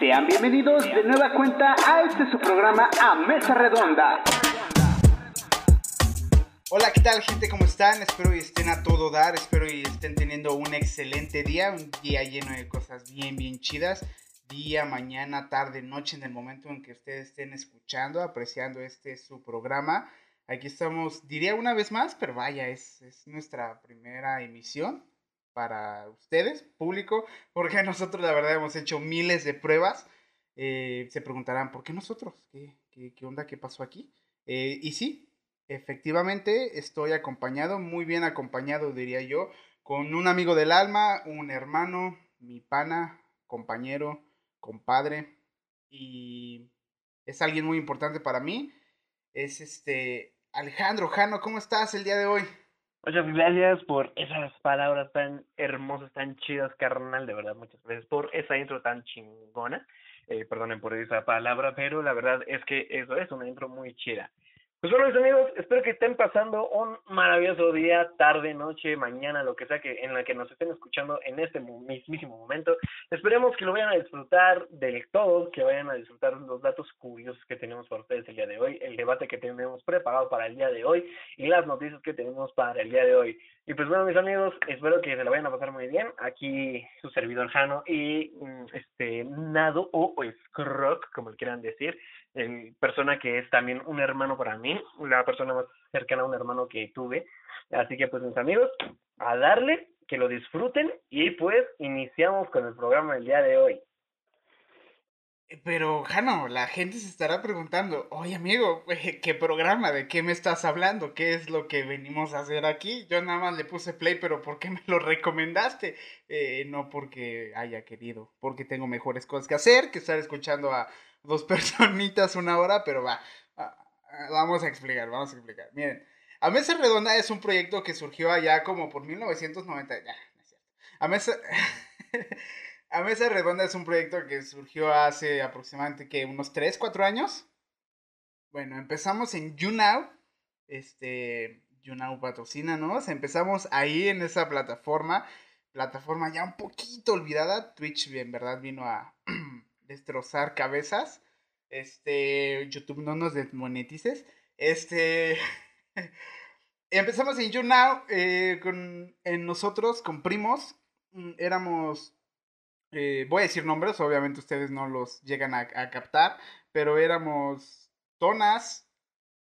Sean bienvenidos de nueva cuenta a este su programa A Mesa Redonda. Hola, ¿qué tal gente? ¿Cómo están? Espero que estén a todo dar, espero que estén teniendo un excelente día, un día lleno de cosas bien, bien chidas. Día, mañana, tarde, noche, en el momento en que ustedes estén escuchando, apreciando este su programa. Aquí estamos, diría una vez más, pero vaya, es, es nuestra primera emisión para ustedes, público, porque nosotros la verdad hemos hecho miles de pruebas. Eh, se preguntarán, ¿por qué nosotros? ¿Qué, qué, onda? ¿Qué pasó aquí? Eh, y sí, efectivamente estoy acompañado, muy bien acompañado diría yo, con un amigo del alma, un hermano, mi pana, compañero, compadre, y es alguien muy importante para mí. Es este Alejandro Jano, ¿cómo estás el día de hoy? Muchas gracias por esas palabras tan hermosas, tan chidas, carnal, de verdad, muchas gracias por esa intro tan chingona. Eh, perdonen por esa palabra, pero la verdad es que eso es una intro muy chida. Pues bueno, mis amigos, espero que estén pasando un maravilloso día, tarde, noche, mañana, lo que sea que en la que nos estén escuchando en este mismísimo momento. Esperemos que lo vayan a disfrutar del todo, que vayan a disfrutar los datos curiosos que tenemos para ustedes el día de hoy, el debate que tenemos preparado para el día de hoy y las noticias que tenemos para el día de hoy. Y pues bueno, mis amigos, espero que se la vayan a pasar muy bien. Aquí su servidor Jano y mm, este Nado o, o Scrock, como quieran decir el persona que es también un hermano para mí, la persona más cercana a un hermano que tuve. Así que pues mis amigos, a darle, que lo disfruten y pues iniciamos con el programa del día de hoy. Pero, Jano, la gente se estará preguntando, oye amigo, ¿qué programa? ¿De qué me estás hablando? ¿Qué es lo que venimos a hacer aquí? Yo nada más le puse play, pero ¿por qué me lo recomendaste? Eh, no porque haya querido, porque tengo mejores cosas que hacer que estar escuchando a dos personitas una hora, pero va, vamos a explicar, vamos a explicar. Miren, A Mesa Redonda es un proyecto que surgió allá como por 1990, ya, no es cierto. A Mesa... A Mesa Redonda es un proyecto que surgió hace aproximadamente que unos 3, 4 años. Bueno, empezamos en YouNow. Este, YouNow patrocínanos. Empezamos ahí en esa plataforma. Plataforma ya un poquito olvidada. Twitch, en verdad, vino a destrozar cabezas. Este, YouTube no nos desmonetices. Este, empezamos en YouNow eh, con en nosotros con primos. Mm, éramos eh, voy a decir nombres, obviamente ustedes no los llegan a, captar, pero éramos Tonas,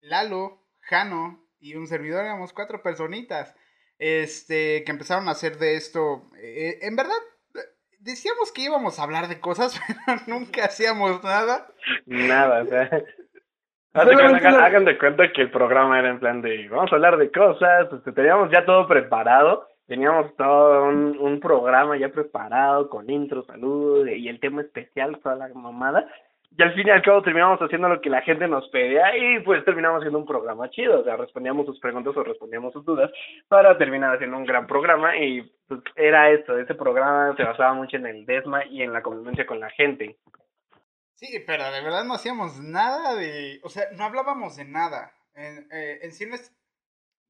Lalo, Jano y un servidor, éramos cuatro personitas, este, que empezaron a hacer de esto, eh, en verdad, decíamos que íbamos a hablar de cosas, pero nunca hacíamos nada. Nada, o sea... Hagan, de cuenta que el programa era en plan de, vamos a hablar de cosas, este, teníamos ya todo preparado, teníamos todo un, un programa ya preparado con intro, salud y el tema especial, toda la mamada. Y al fin y al cabo terminamos haciendo lo que la gente nos pedía y pues terminamos haciendo un programa chido, o sea, respondíamos sus preguntas o respondíamos sus dudas para terminar haciendo un gran programa y pues era esto, ese programa se basaba mucho en el desma y en la convivencia con la gente. Sí, pero de verdad no hacíamos nada de, o sea, no hablábamos de nada. En, eh, en cines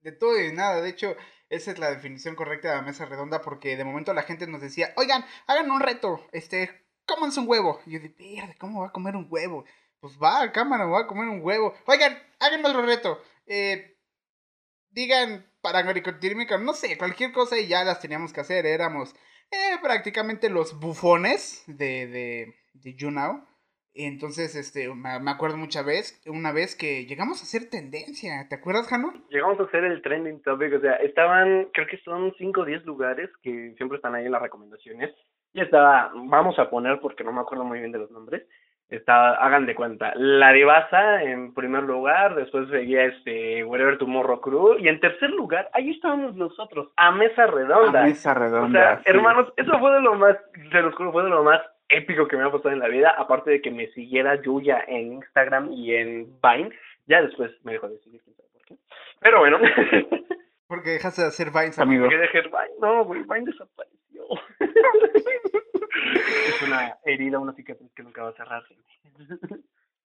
de todo y de nada. De hecho, esa es la definición correcta de la mesa redonda porque de momento la gente nos decía, oigan, hagan un reto, este, cómanse un huevo. Y yo de, ¿cómo va a comer un huevo? Pues va, cámara, va a comer un huevo. Oigan, hagan otro reto. Eh, digan parangoricotímica, no sé, cualquier cosa y ya las teníamos que hacer. Éramos eh, prácticamente los bufones de, de, de YouNow. Entonces, este, me acuerdo mucha vez, una vez que llegamos a hacer tendencia, ¿te acuerdas, Jano? Llegamos a hacer el trending topic, o sea, estaban, creo que son 5 o 10 lugares que siempre están ahí en las recomendaciones. Y estaba, vamos a poner, porque no me acuerdo muy bien de los nombres, estaba, hagan de cuenta, La Divasa en primer lugar, después seguía este Wherever Tomorrow Crew, y en tercer lugar, ahí estábamos nosotros, a Mesa Redonda. A Mesa Redonda. O sea, hermanos, eso fue de lo más, se los juro, fue de lo más épico que me ha pasado en la vida, aparte de que me siguiera Yuya en Instagram y en Vine, ya después me dejó de seguir, por qué. Pero bueno. Porque dejaste de hacer Vines, amigo. Porque dejé Vine, no, güey, Vine desapareció. es una herida, una cicatriz que nunca va a cerrarse.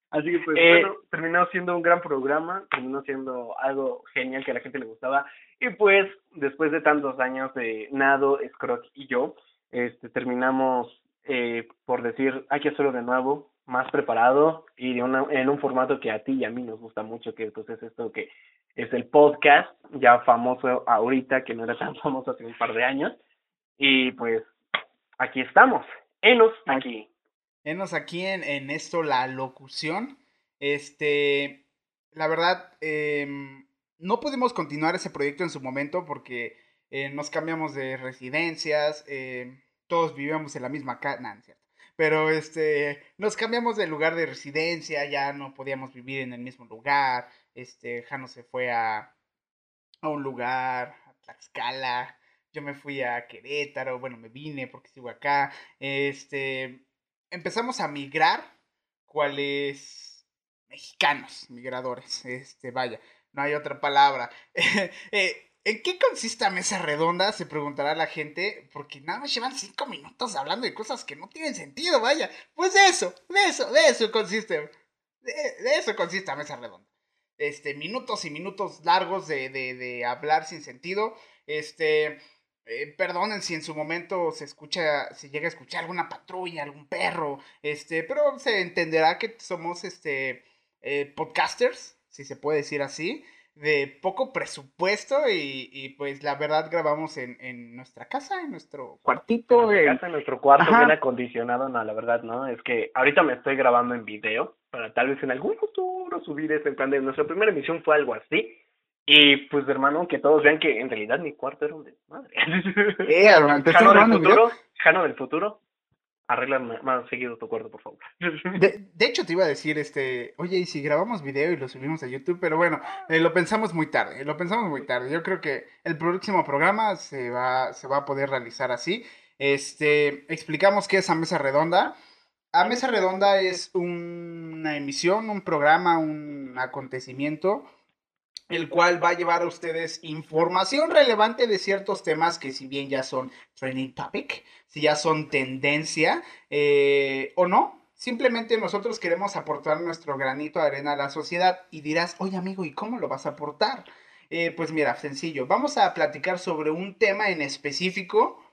Así que pues eh, bueno, terminó siendo un gran programa, terminó siendo algo genial que a la gente le gustaba. Y pues, después de tantos años de Nado, Scrooge y yo, este terminamos eh, por decir, hay que hacerlo de nuevo, más preparado y de una, en un formato que a ti y a mí nos gusta mucho, que entonces pues, esto que es el podcast, ya famoso ahorita, que no era tan famoso hace un par de años. Y pues aquí estamos, enos aquí. Enos aquí en, en esto, la locución. Este, la verdad, em, no pudimos continuar ese proyecto en su momento porque eh, nos cambiamos de residencias, eh, todos vivíamos en la misma casa, no, cierto. Pero este, nos cambiamos de lugar de residencia, ya no podíamos vivir en el mismo lugar. Este, Jano se fue a, a un lugar, a Tlaxcala. Yo me fui a Querétaro, bueno, me vine porque sigo acá. Este, empezamos a migrar, cuáles mexicanos, migradores. Este, vaya, no hay otra palabra. eh, ¿En qué consiste Mesa Redonda? Se preguntará la gente, porque nada más llevan cinco minutos hablando de cosas que no tienen sentido, vaya. Pues de eso, de eso, de eso consiste. De, eso consiste Mesa Redonda. Este, minutos y minutos largos de, de, de hablar sin sentido. Este, eh, perdonen si en su momento se escucha, se llega a escuchar alguna patrulla, algún perro, este, pero se entenderá que somos, este, eh, podcasters, si se puede decir así de poco presupuesto y, y, pues la verdad grabamos en, en nuestra casa, en nuestro cuartito. En, casa, en nuestro cuarto bien acondicionado, no, la verdad no, es que ahorita me estoy grabando en video para tal vez en algún futuro subir ese en plan de nuestra primera emisión fue algo así y pues hermano que todos vean que en realidad mi cuarto era un desmadre. Eh, hermano, Jano del futuro, Jano del futuro, arregla más seguido tu cuarto, por favor. De, de, hecho, te iba a decir, este, oye, y si grabamos video y lo subimos a YouTube, pero bueno, eh, lo pensamos muy tarde, lo pensamos muy tarde. Yo creo que el próximo programa se va, se va a poder realizar así. Este, explicamos qué es a Mesa Redonda. A Mesa Redonda es un, una emisión, un programa, un acontecimiento el cual va a llevar a ustedes información relevante de ciertos temas que si bien ya son trending topic, si ya son tendencia eh, o no, simplemente nosotros queremos aportar nuestro granito de arena a la sociedad y dirás, oye amigo, ¿y cómo lo vas a aportar? Eh, pues mira, sencillo, vamos a platicar sobre un tema en específico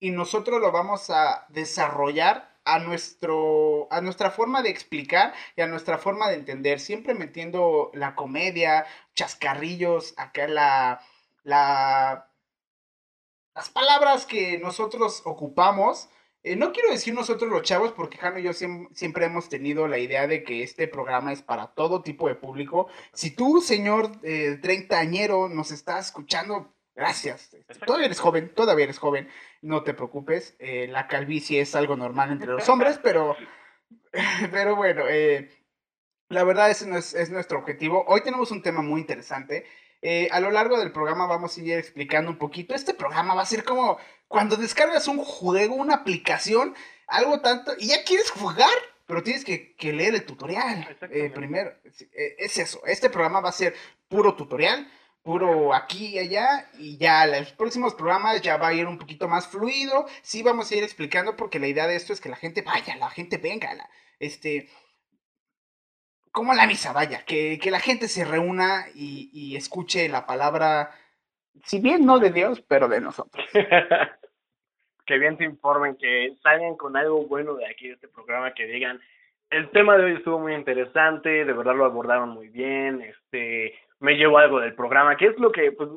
y nosotros lo vamos a desarrollar a, nuestro, a nuestra forma de explicar y a nuestra forma de entender, siempre metiendo la comedia, chascarrillos, acá la, la, las palabras que nosotros ocupamos. Eh, no quiero decir nosotros los chavos, porque Jano y yo siempre, hemos tenido la idea de que este programa es para todo tipo de público. Si tú, señor eh, treintañero, nos estás escuchando, gracias. Todavía eres joven, todavía eres joven no te preocupes, eh, la calvicie es algo normal entre los hombres, pero, pero bueno, eh, la verdad ese no es, es, nuestro objetivo. Hoy tenemos un tema muy interesante. Eh, a lo largo del programa vamos a ir explicando un poquito. Este programa va a ser como cuando descargas un juego, una aplicación, algo tanto, y ya quieres jugar, pero tienes que, que leer el tutorial eh, primero. Es eso, este programa va a ser puro tutorial puro aquí y allá y ya los próximos programas ya va a ir un poquito más fluido, sí vamos a ir explicando porque la idea de esto es que la gente vaya, la gente venga, la, este, como la misa, vaya, que, que la gente se reúna y, y, escuche la palabra, si bien no de Dios, pero de nosotros. que bien se informen, que salgan con algo bueno de aquí, de este programa, que digan, el tema de hoy estuvo muy interesante, de verdad lo abordaron muy bien, este, me llevo algo del programa, que es lo que, pues,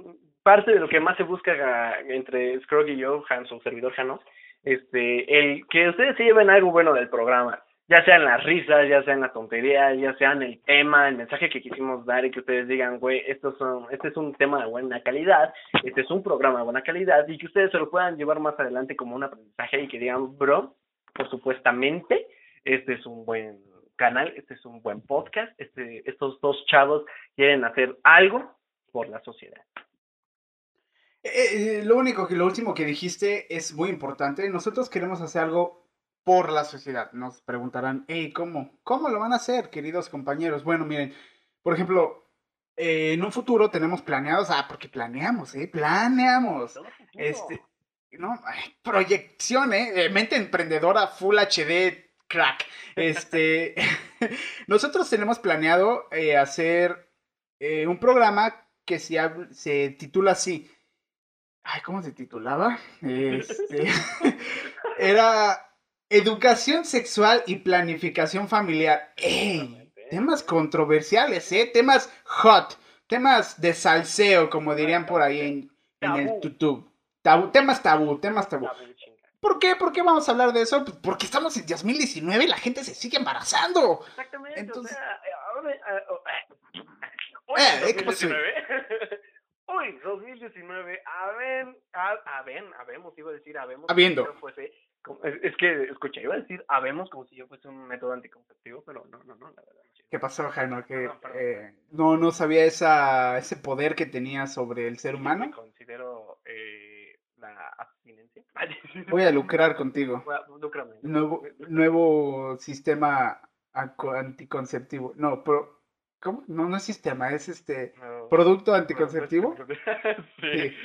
parte de lo que más se busca entre Scrog y yo, Hans, o servidor Jano, este, el que ustedes se lleven algo bueno del programa, ya sean las risas, ya sean las tonterías, ya sean el tema, el mensaje que quisimos dar y que ustedes digan, güey, estos son, este es un tema de buena calidad, este es un programa de buena calidad y que ustedes se lo puedan llevar más adelante como un aprendizaje y que digan, bro, por supuestamente, este es un buen canal, este es un buen podcast, este, estos dos chavos quieren hacer algo por la sociedad. Eh, eh, lo único que lo último que dijiste es muy importante. Nosotros queremos hacer algo por la sociedad. Nos preguntarán, hey, ¿cómo? ¿Cómo lo van a hacer, queridos compañeros? Bueno, miren, por ejemplo, eh, en un futuro tenemos planeados, ah, porque planeamos, ¿eh? Planeamos. Este, no, proyección, ¿eh? Mente emprendedora Full HD crack. Este, nosotros tenemos planeado eh, hacer eh, un programa que se, se titula así. Ay, ¿cómo se titulaba? Este, era Educación sexual y planificación familiar. ¡Ey! Temas controversiales, ¿eh? Temas hot. Temas de salseo, como dirían por ahí en, en el. YouTube. Tabú, temas tabú, temas tabú. ¿Por qué? ¿Por qué vamos a hablar de eso? Pues porque estamos en 2019 y la gente se sigue embarazando. Exactamente, Entonces- o sea, eh, ahora, eh, oh, eh, hoy Eh, en ¿qué pasó? 2019, hoy 2019, haben, ha- haben, habemos, iba a decir habemos, Habiendo. yo fuese, es, que, escucha, iba a decir habemos como si yo fuese un método anticonceptivo, pero no, no, no, la verdad. no. ¿Qué pasó, Jaino? Que perdón. eh, no, no sabía esa, ese poder que tenía sobre el ser humano. considero eh, la abstinencia. Voy a lucrar contigo. Nuevo, nuevo sistema anticonceptivo. No, pero, ¿cómo? No, no es sistema, es este No. producto anticonceptivo. sí. Sí.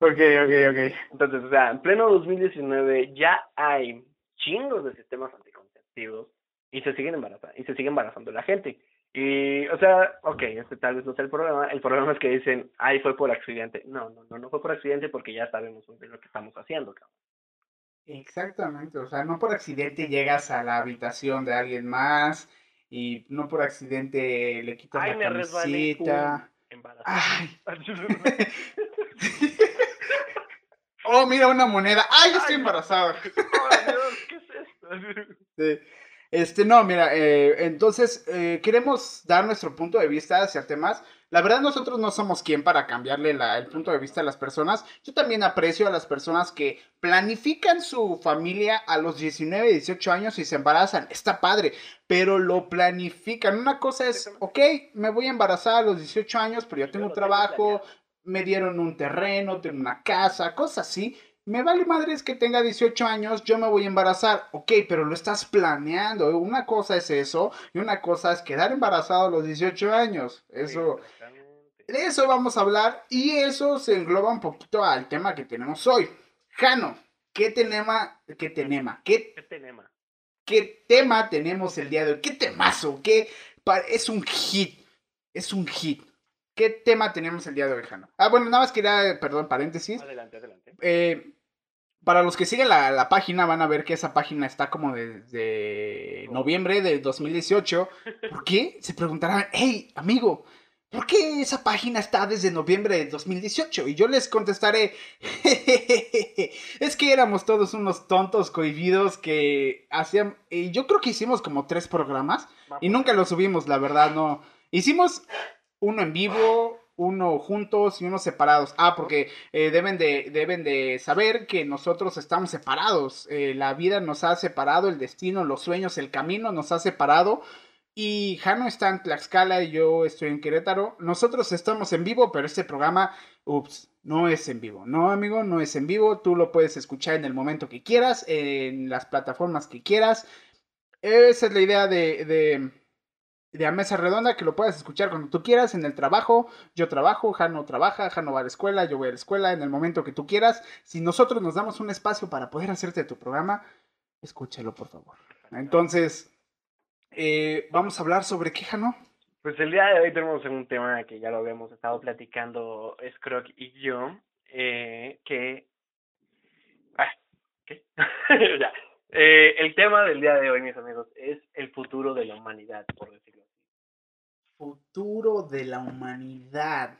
Ok, ok, ok. Entonces, o sea, en pleno 2019 ya hay chingos de sistemas anticonceptivos y se siguen embarazando, y se sigue embarazando la gente. Y, o sea, ok, este tal vez no sea el problema. El problema es que dicen, ay, fue por accidente. No, no, no, no fue por accidente porque ya sabemos lo que estamos haciendo, cabrón. Exactamente, o sea, no por accidente llegas a la habitación de alguien más y no por accidente le quitas Ay, la me resbalé. camiseta. Ay. Oh, mira una moneda. Ay, yo estoy embarazada. Dios, ¿qué es esto? Sí. Este, no, mira, eh, entonces eh, queremos dar nuestro punto de vista hacia temas. La verdad, nosotros no somos quien para cambiarle la- el punto de vista a las personas. Yo también aprecio a las personas que planifican su familia a los 19, 18 años y se embarazan. Está padre, pero lo planifican. Una cosa es, ok, me voy a embarazar a los 18 años, pero yo tengo un lo tengo trabajo, me dieron un terreno, tengo una casa, cosas así. Me vale madres que tenga 18 años, yo me voy a embarazar. Ok, pero lo estás planeando. Una cosa es eso y una cosa es quedar embarazado a los 18 años. Eso, de eso vamos a hablar y eso se engloba un poquito al tema que tenemos hoy. Jano, ¿qué tema, qué tema, qué, ¿Qué tenemos? qué tema tenemos el día de hoy? ¿Qué temazo? ¿Qué es un hit? Es un hit. ¿Qué tema tenemos el día de hoy, Jano? Ah, bueno, nada más quería, perdón, paréntesis. Adelante, adelante. Eh, para los que siguen la, la página van a ver que esa página está como desde noviembre de 2018. ¿Por qué? Se preguntarán, hey, amigo, ¿por qué esa página está desde noviembre de 2018? Y yo les contestaré, es que éramos todos unos tontos cohibidos que hacían, y yo creo que hicimos como tres programas y nunca lo subimos, la verdad, no. Hicimos uno en vivo, uno juntos y uno separados. Ah, porque eh, deben, de, deben de saber que nosotros estamos separados. Eh, la vida nos ha separado, el destino, los sueños, el camino nos ha separado. Y Jano está en Tlaxcala y yo estoy en Querétaro. Nosotros estamos en vivo, pero este programa, ups, no es en vivo. No, amigo, no es en vivo. Tú lo puedes escuchar en el momento que quieras, en las plataformas que quieras. Esa es la idea de, de, de a mesa redonda, que lo puedas escuchar cuando tú quieras, en el trabajo. Yo trabajo, Jano trabaja, Jano va a la escuela, yo voy a la escuela, en el momento que tú quieras. Si nosotros nos damos un espacio para poder hacerte tu programa, escúchalo, por favor. Entonces, eh, vamos a hablar sobre qué, Jano. Pues el día de hoy tenemos un tema que ya lo habíamos estado platicando Scrog y yo, eh, que... Ah, ¿qué? Eh, el tema del día de hoy, mis amigos, es el futuro de la humanidad, por decirlo. Futuro de la humanidad.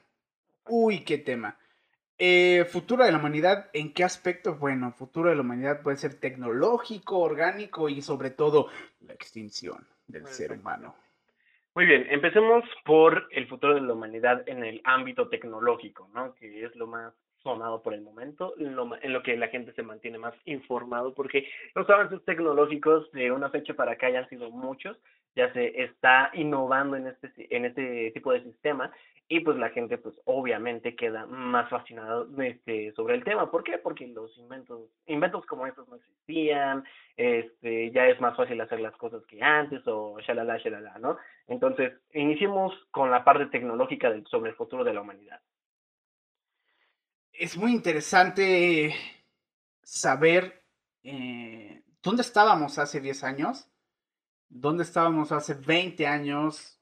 Uy, qué tema. Eh, futuro de la humanidad, ¿en qué aspecto? Bueno, futuro de la humanidad puede ser tecnológico, orgánico y sobre todo la extinción del ser humano. Muy bien, empecemos por el futuro de la humanidad en el ámbito tecnológico, ¿no? Que es lo más sonado por el momento, en lo, en lo que la gente se mantiene más informado, porque los avances tecnológicos de una fecha para acá ya han sido muchos, ya se está innovando en este, en este tipo de sistema y pues la gente pues obviamente queda más fascinada este, sobre el tema. ¿Por qué? Porque los inventos, inventos como estos no existían, este, ya es más fácil hacer las cosas que antes o shalala, shalala, ¿no? Entonces, iniciemos con la parte tecnológica sobre el futuro de la humanidad. Es muy interesante saber eh, dónde estábamos hace 10 años, dónde estábamos hace 20 años,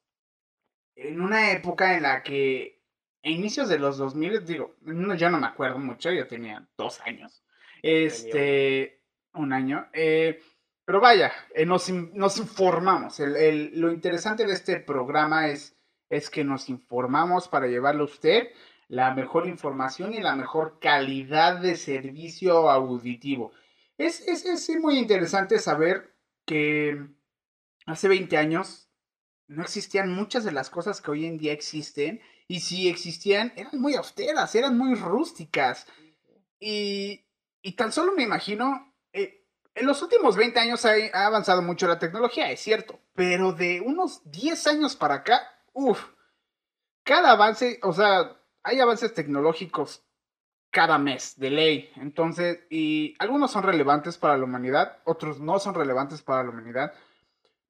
en una época en la que a inicios de los 2000, digo, no, yo no me acuerdo mucho, yo tenía dos años, este, un año, eh, Pero vaya, eh, nos, nos, informamos. El, el, lo interesante de este programa es, es que nos informamos para llevarle a usted la mejor información y la mejor calidad de servicio auditivo. Es, es, es muy interesante saber que hace 20 años no existían muchas de las cosas que hoy en día existen y si existían eran muy austeras, eran muy rústicas. Y, y tan solo me imagino, eh, en los últimos 20 años ha, ha, avanzado mucho la tecnología, es cierto, pero de unos 10 años para acá, uff, cada avance, o sea, hay avances tecnológicos cada mes, de ley. Entonces, y algunos son relevantes para la humanidad, otros no son relevantes para la humanidad.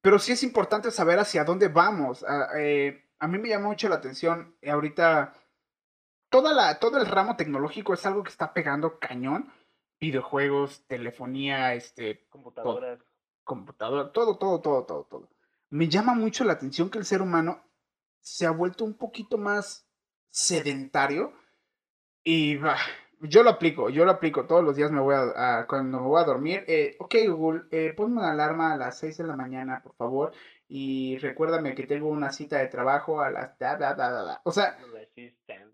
Pero sí es importante saber hacia dónde vamos. A, eh, a mí me llama mucho la atención eh, ahorita toda la, todo el ramo tecnológico es algo que está pegando cañón. Videojuegos, telefonía, este, computadoras. Todo, computadora, todo, todo, todo, todo, todo. Me llama mucho la atención que el ser humano se ha vuelto un poquito más sedentario y bah, yo lo aplico, yo lo aplico. Todos los días me voy a, a cuando me voy a dormir. Eh, ok, Google, eh, ponme una alarma a las 6 de la mañana, por favor. Y recuérdame que tengo una cita de trabajo a las... Da, da, da. O sea...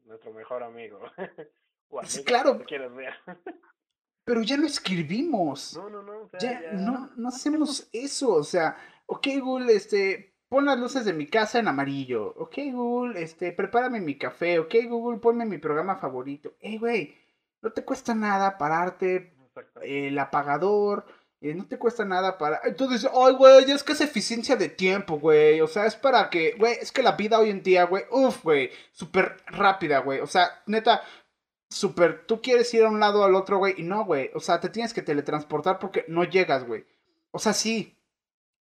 nuestro mejor amigo. claro. Pero ya no escribimos. No, no, no. O sea, ya, ya, No, no hacemos eso. O sea, ok, Google, este, pon las luces de mi casa en amarillo. Ok, Google, este, prepárame mi café. Ok, Google, ponme mi programa favorito. Ey, güey, no te cuesta nada pararte, el apagador, eh, no te cuesta nada para... Entonces, ay, güey, es que es eficiencia de tiempo, güey. O sea, es para que, güey, es que la vida hoy en día, güey, uff, güey, súper rápida, güey. O sea, neta, súper, tú quieres ir a un lado al otro, güey, y no, güey. O sea, te tienes que teletransportar porque no llegas, güey. O sea, sí,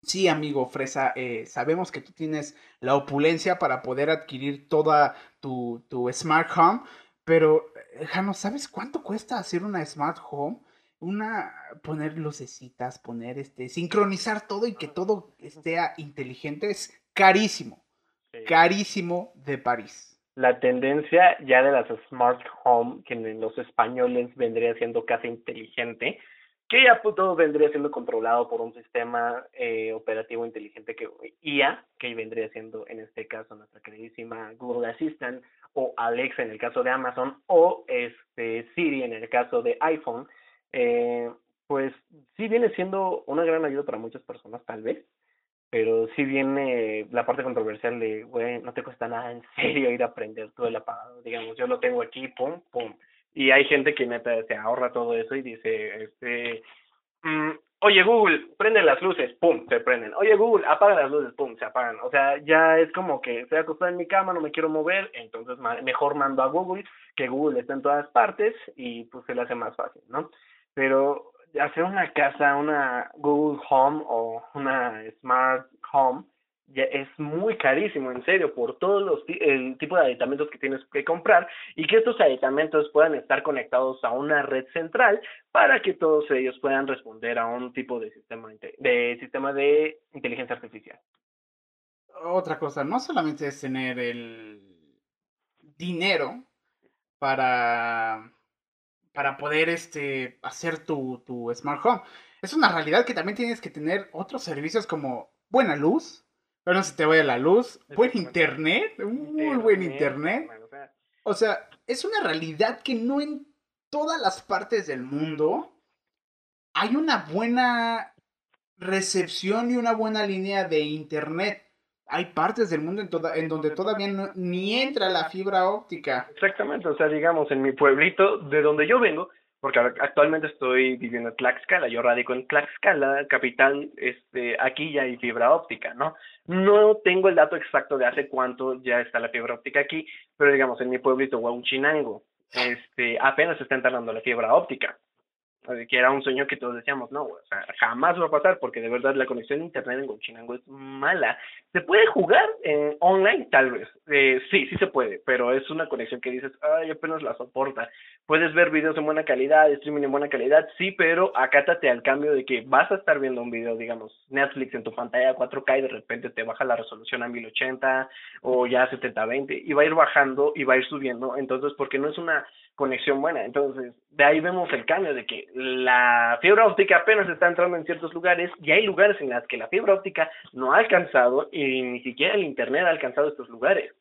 Sí, amigo Fresa, eh, sabemos que tú tienes la opulencia para poder adquirir toda tu, tu smart home, pero, eh, Jano, ¿sabes cuánto cuesta hacer una smart home? Una, poner lucecitas, poner este, sincronizar todo y que todo esté inteligente es carísimo, Sí. carísimo de París. La tendencia ya de las smart home, que en los españoles vendría siendo casi inteligente, que ya pues, todo vendría siendo controlado por un sistema eh, operativo inteligente que IA, que vendría siendo en este caso nuestra queridísima Google Assistant o Alexa en el caso de Amazon o este Siri en el caso de iPhone, eh, pues sí viene siendo una gran ayuda para muchas personas tal vez, pero sí viene la parte controversial de, güey, no te cuesta nada en serio ir a aprender todo el apagado, digamos, yo lo tengo aquí, pum, pum, y hay gente que neta se ahorra todo eso y dice, este, mm, oye Google, prende las luces, pum, se prenden. Oye Google, apaga las luces, pum, se apagan. O sea, ya es como que estoy acostado en mi cama, no me quiero mover, entonces mejor mando a Google, que Google está en todas partes y pues se le hace más fácil, ¿no? Pero hacer una casa, una Google Home o una Smart Home, es muy carísimo, en serio, por todos los el tipo de aditamentos que tienes que comprar y que estos aditamentos puedan estar conectados a una red central para que todos ellos puedan responder a un tipo de sistema de sistema de inteligencia artificial. Otra cosa, no solamente es tener el dinero para para poder este hacer tu, tu smart home. Es una realidad que también tienes que tener otros servicios como buena luz, pero no se te vaya la luz, buen internet, muy buen internet. O sea, es una realidad que no en todas las partes del mundo hay una buena recepción y una buena línea de internet. Hay partes del mundo en, toda, en donde todavía no, ni entra la fibra óptica. Exactamente, o sea, digamos, en mi pueblito, de donde yo vengo, porque actualmente estoy viviendo en Tlaxcala, yo radico en Tlaxcala, capital, este, aquí ya hay fibra óptica, ¿no? No tengo el dato exacto de hace cuánto ya está la fibra óptica aquí, pero digamos, en mi pueblito, Huauchinango, este, apenas está entrando la fibra óptica que era un sueño que todos decíamos, no, o sea, jamás va a pasar porque de verdad la conexión a internet en Huachinango es mala. ¿Se puede jugar en online? Tal vez. Eh, sí, sí se puede, pero es una conexión que dices, ay, apenas la soporta. Puedes ver videos en buena calidad, streaming en buena calidad, sí, pero acátate al cambio de que vas a estar viendo un video, digamos, Netflix en tu pantalla 4K y de repente te baja la resolución a 1080 o ya a 7020 y va a ir bajando y va a ir subiendo, entonces porque no es una conexión buena. Entonces, de ahí vemos el cambio de que la fibra óptica apenas está entrando en ciertos lugares y hay lugares en los que la fibra óptica no ha alcanzado y ni siquiera el Internet ha alcanzado estos lugares.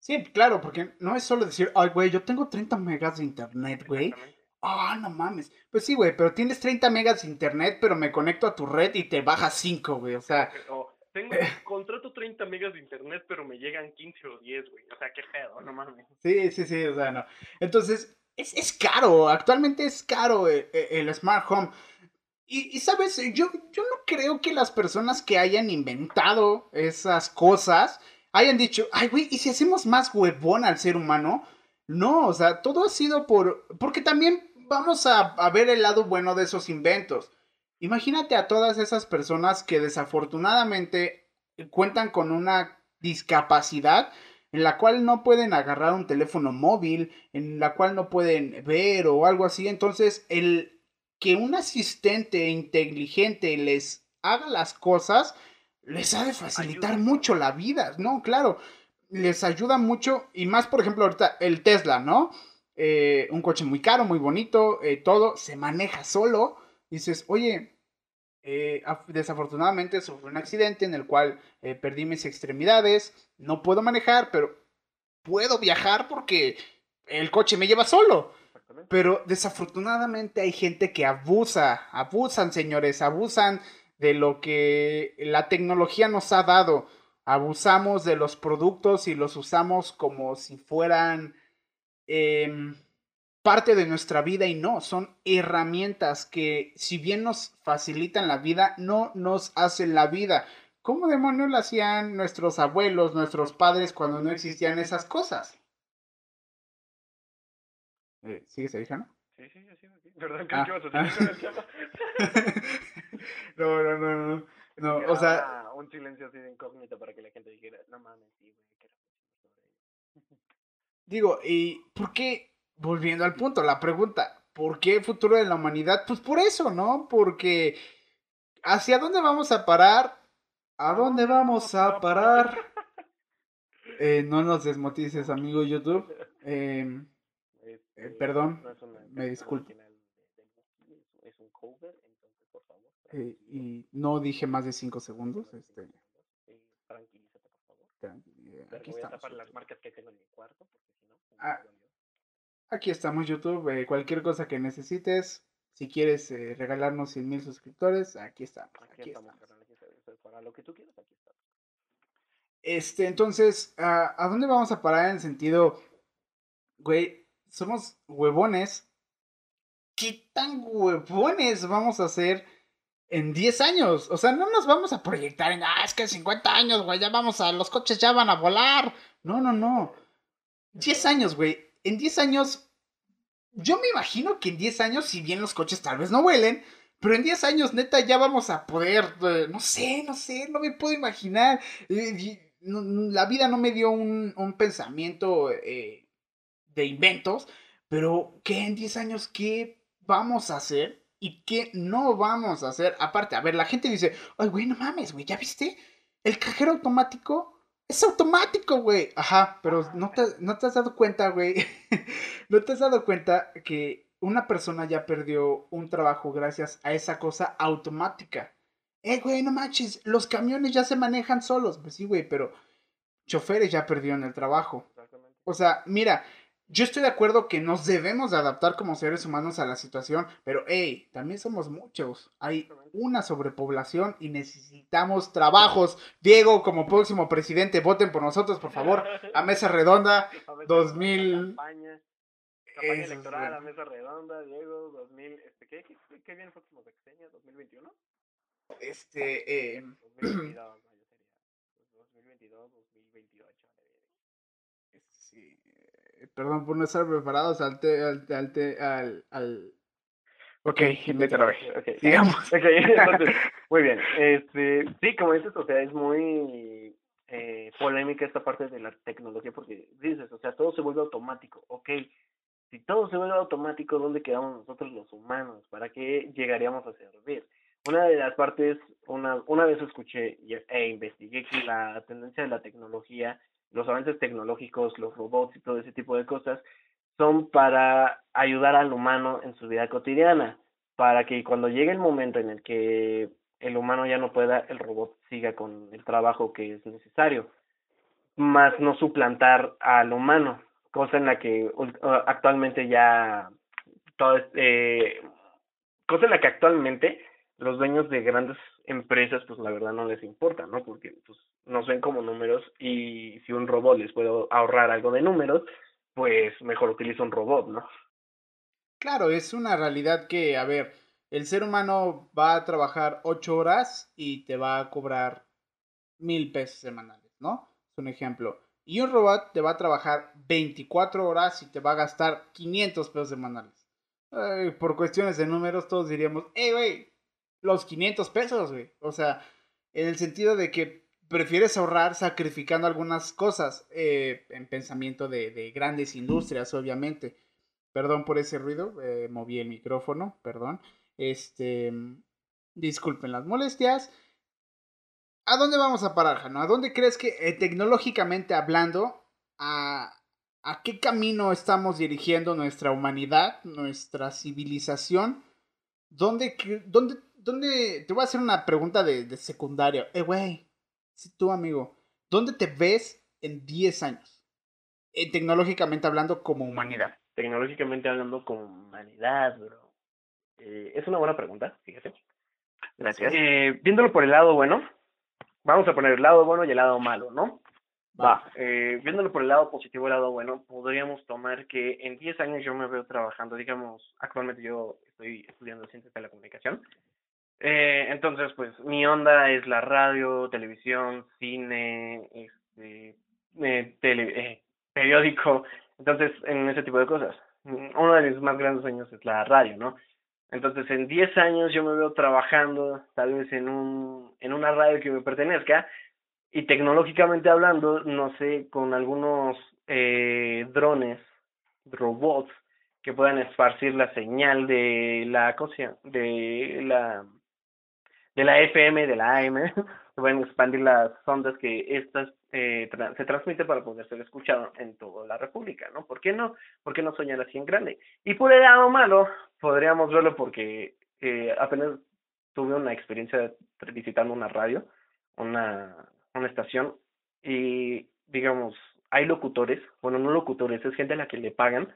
Sí, claro, porque no es solo decir, ay, güey, yo tengo 30 megas de internet, güey. Ah, no mames. Pues sí, güey, pero tienes 30 megas de internet, pero me conecto a tu red y te baja 5, güey. O sea, O, tengo, contrato 30 megas de internet, pero me llegan 15 o 10, güey. O sea, qué pedo, no mames. sí, sí, sí, o sea, no. Entonces, es, es caro, actualmente es caro el, el Smart Home. Y, y, sabes, yo, yo no creo que las personas que hayan inventado esas cosas hayan dicho, ay, güey, ¿y si hacemos más huevón al ser humano? No, o sea, todo ha sido por... Porque también vamos a, a, ver el lado bueno de esos inventos. Imagínate a todas esas personas que desafortunadamente cuentan con una discapacidad en la cual no pueden agarrar un teléfono móvil, en la cual no pueden ver o algo así. Entonces, el que un asistente inteligente les haga las cosas, les ha de facilitar ayuda. mucho la vida, ¿no? Claro, les ayuda mucho y más, por ejemplo, ahorita el Tesla, ¿no? Eh, un coche muy caro, muy bonito, eh, todo se maneja solo. Dices, oye, eh, desafortunadamente sufrí un accidente en el cual eh, perdí mis extremidades, no puedo manejar, pero puedo viajar porque el coche me lleva solo. Pero desafortunadamente hay gente que abusa, abusan señores, abusan de lo que la tecnología nos ha dado. Abusamos de los productos y los usamos como si fueran eh, parte de nuestra vida y no, son herramientas que si bien nos facilitan la vida, no nos hacen la vida. ¿Cómo demonios lo hacían nuestros abuelos, nuestros padres cuando no existían esas cosas? Eh, ¿Sigues ahí, no? Sí, sí, sí, sí. Perdón, ah, ¿qué ah. no, no, no, no. No, o sea. Un silencio así de incógnito para que la gente dijera, no mames, sí, güey, que Digo, ¿y por qué? Volviendo al punto, la pregunta, ¿por qué futuro de la humanidad? Pues por eso, ¿no? Porque ¿hacia dónde vamos a parar? ¿A dónde vamos a parar? Eh, no nos desmotices, amigo YouTube. Eh, eh, perdón, me disculpo. Eh, y no dije más de 5 segundos. Este. Tranquilízate, por favor. Tranquil aquí voy a tapar las marcas que tengo en mi cuarto, porque si no. Ah, aquí estamos, YouTube. Eh, cualquier cosa que necesites, si quieres eh, regalarnos 100 mil suscriptores, aquí estamos. Aquí, aquí estamos. estamos. Para lo que tú quieras, aquí estamos. Este, entonces, ¿a, ¿a dónde vamos a parar en el sentido, güey? somos huevones. ¿Qué tan huevones vamos a hacer en 10 años? O sea, no nos vamos a proyectar en, ah, es que en 50 años, güey, ya vamos a, los coches ya van a volar. No, no, no. 10 años, güey. En 10 años, yo me imagino que en 10 años, si bien los coches tal vez no vuelen, pero en 10 años, neta, ya vamos a poder, eh, no sé, no sé, no me puedo imaginar. Eh, la vida no me dio un, pensamiento eh, de inventos, pero ¿qué en 10 años qué vamos a hacer y qué no vamos a hacer? Aparte, a ver, la gente dice, ay, güey, no mames, güey, ¿ya viste? El cajero automático es automático, güey. Ajá, pero no te, no te has dado cuenta, güey. no te has dado cuenta que una persona ya perdió un trabajo gracias a esa cosa automática. Eh, güey, no manches, los camiones ya se manejan solos. Pues sí, güey, pero choferes ya perdieron el trabajo. O sea, mira, yo estoy de acuerdo que nos debemos de adaptar como seres humanos a la situación, pero hey, también somos muchos. Hay una sobrepoblación y necesitamos trabajos. Diego, como próximo presidente, voten por nosotros, por favor. A mesa redonda 2000. Campaña, campaña electoral, a mesa redonda, Diego, 2000. Este, ¿qué, qué, qué viene el próximo sexenio? ¿2021? Este. Eh... 2022, 2022, 2028. Sí perdón por no estar preparados al te, al, al, te, al, al... Ok. Okay. Digamos. Okay, entonces, muy bien. Este, sí, como dices, o sea, es muy eh, polémica esta parte de la tecnología porque dices, o sea, todo se vuelve automático. Ok, si todo se vuelve automático, ¿dónde quedamos nosotros los humanos? ¿Para qué llegaríamos a servir? Una de las partes, una, una vez escuché e investigué que la tendencia de la tecnología los avances tecnológicos, los robots y todo ese tipo de cosas, son para ayudar al humano en su vida cotidiana, para que cuando llegue el momento en el que el humano ya no pueda, el robot siga con el trabajo que es necesario, más no suplantar al humano, cosa en la que actualmente ya todo eh, cosa en la que actualmente los dueños de grandes empresas pues la verdad no les importa, ¿no? Porque pues nos ven como números y si un robot les puede ahorrar algo de números, pues mejor utiliza un robot, ¿no? Claro, es una realidad que, a ver, el ser humano va a trabajar ocho horas y te va a cobrar mil pesos semanales, ¿no? Es un ejemplo. Y un robot te va a trabajar 24 horas y te va a gastar 500 pesos semanales. por cuestiones de números, todos diríamos, hey, güey, los 500 pesos, güey. O sea, en el sentido de que prefieres ahorrar sacrificando algunas cosas eh, en pensamiento de, grandes industrias, obviamente. Perdón por ese ruido, eh, moví el micrófono, perdón. Este, disculpen las molestias. ¿A dónde vamos a parar, Jano? ¿A dónde crees que eh, tecnológicamente hablando, a, a qué camino estamos dirigiendo nuestra humanidad, nuestra civilización? ¿Dónde, dónde, dónde, te voy a hacer una pregunta de, de secundaria. Eh, güey, si tú, amigo, ¿dónde te ves en 10 años? Eh, tecnológicamente hablando como humanidad. Tecnológicamente hablando como humanidad, bro. Eh, es una buena pregunta, fíjate. Gracias. Eh, viéndolo por el lado bueno, vamos a poner el lado bueno y el lado malo, ¿no? Va, eh, viéndolo por el lado positivo y el lado bueno, podríamos tomar que en 10 años yo me veo trabajando, digamos, actualmente yo estoy estudiando ciencia de telecomunicación, eh, entonces, pues mi onda es la radio, televisión, cine, este, eh, tele, eh, periódico, entonces en ese tipo de cosas. Uno de mis más grandes sueños es la radio, ¿no? Entonces, en 10 años yo me veo trabajando tal vez en, un, en una radio que me pertenezca y tecnológicamente hablando, no sé, con algunos eh, drones, robots que puedan esparcir la señal de la cosa, de la de la FM, de la AM, pueden expandir las ondas que estas eh, se transmiten para poder ser escuchado en toda la República, ¿no? ¿Por qué no? ¿Por qué no soñar así en grande? Y por el lado malo, podríamos verlo porque eh, apenas tuve una experiencia visitando una radio, una, una estación, y digamos, hay locutores, bueno, no locutores, es gente a la que le pagan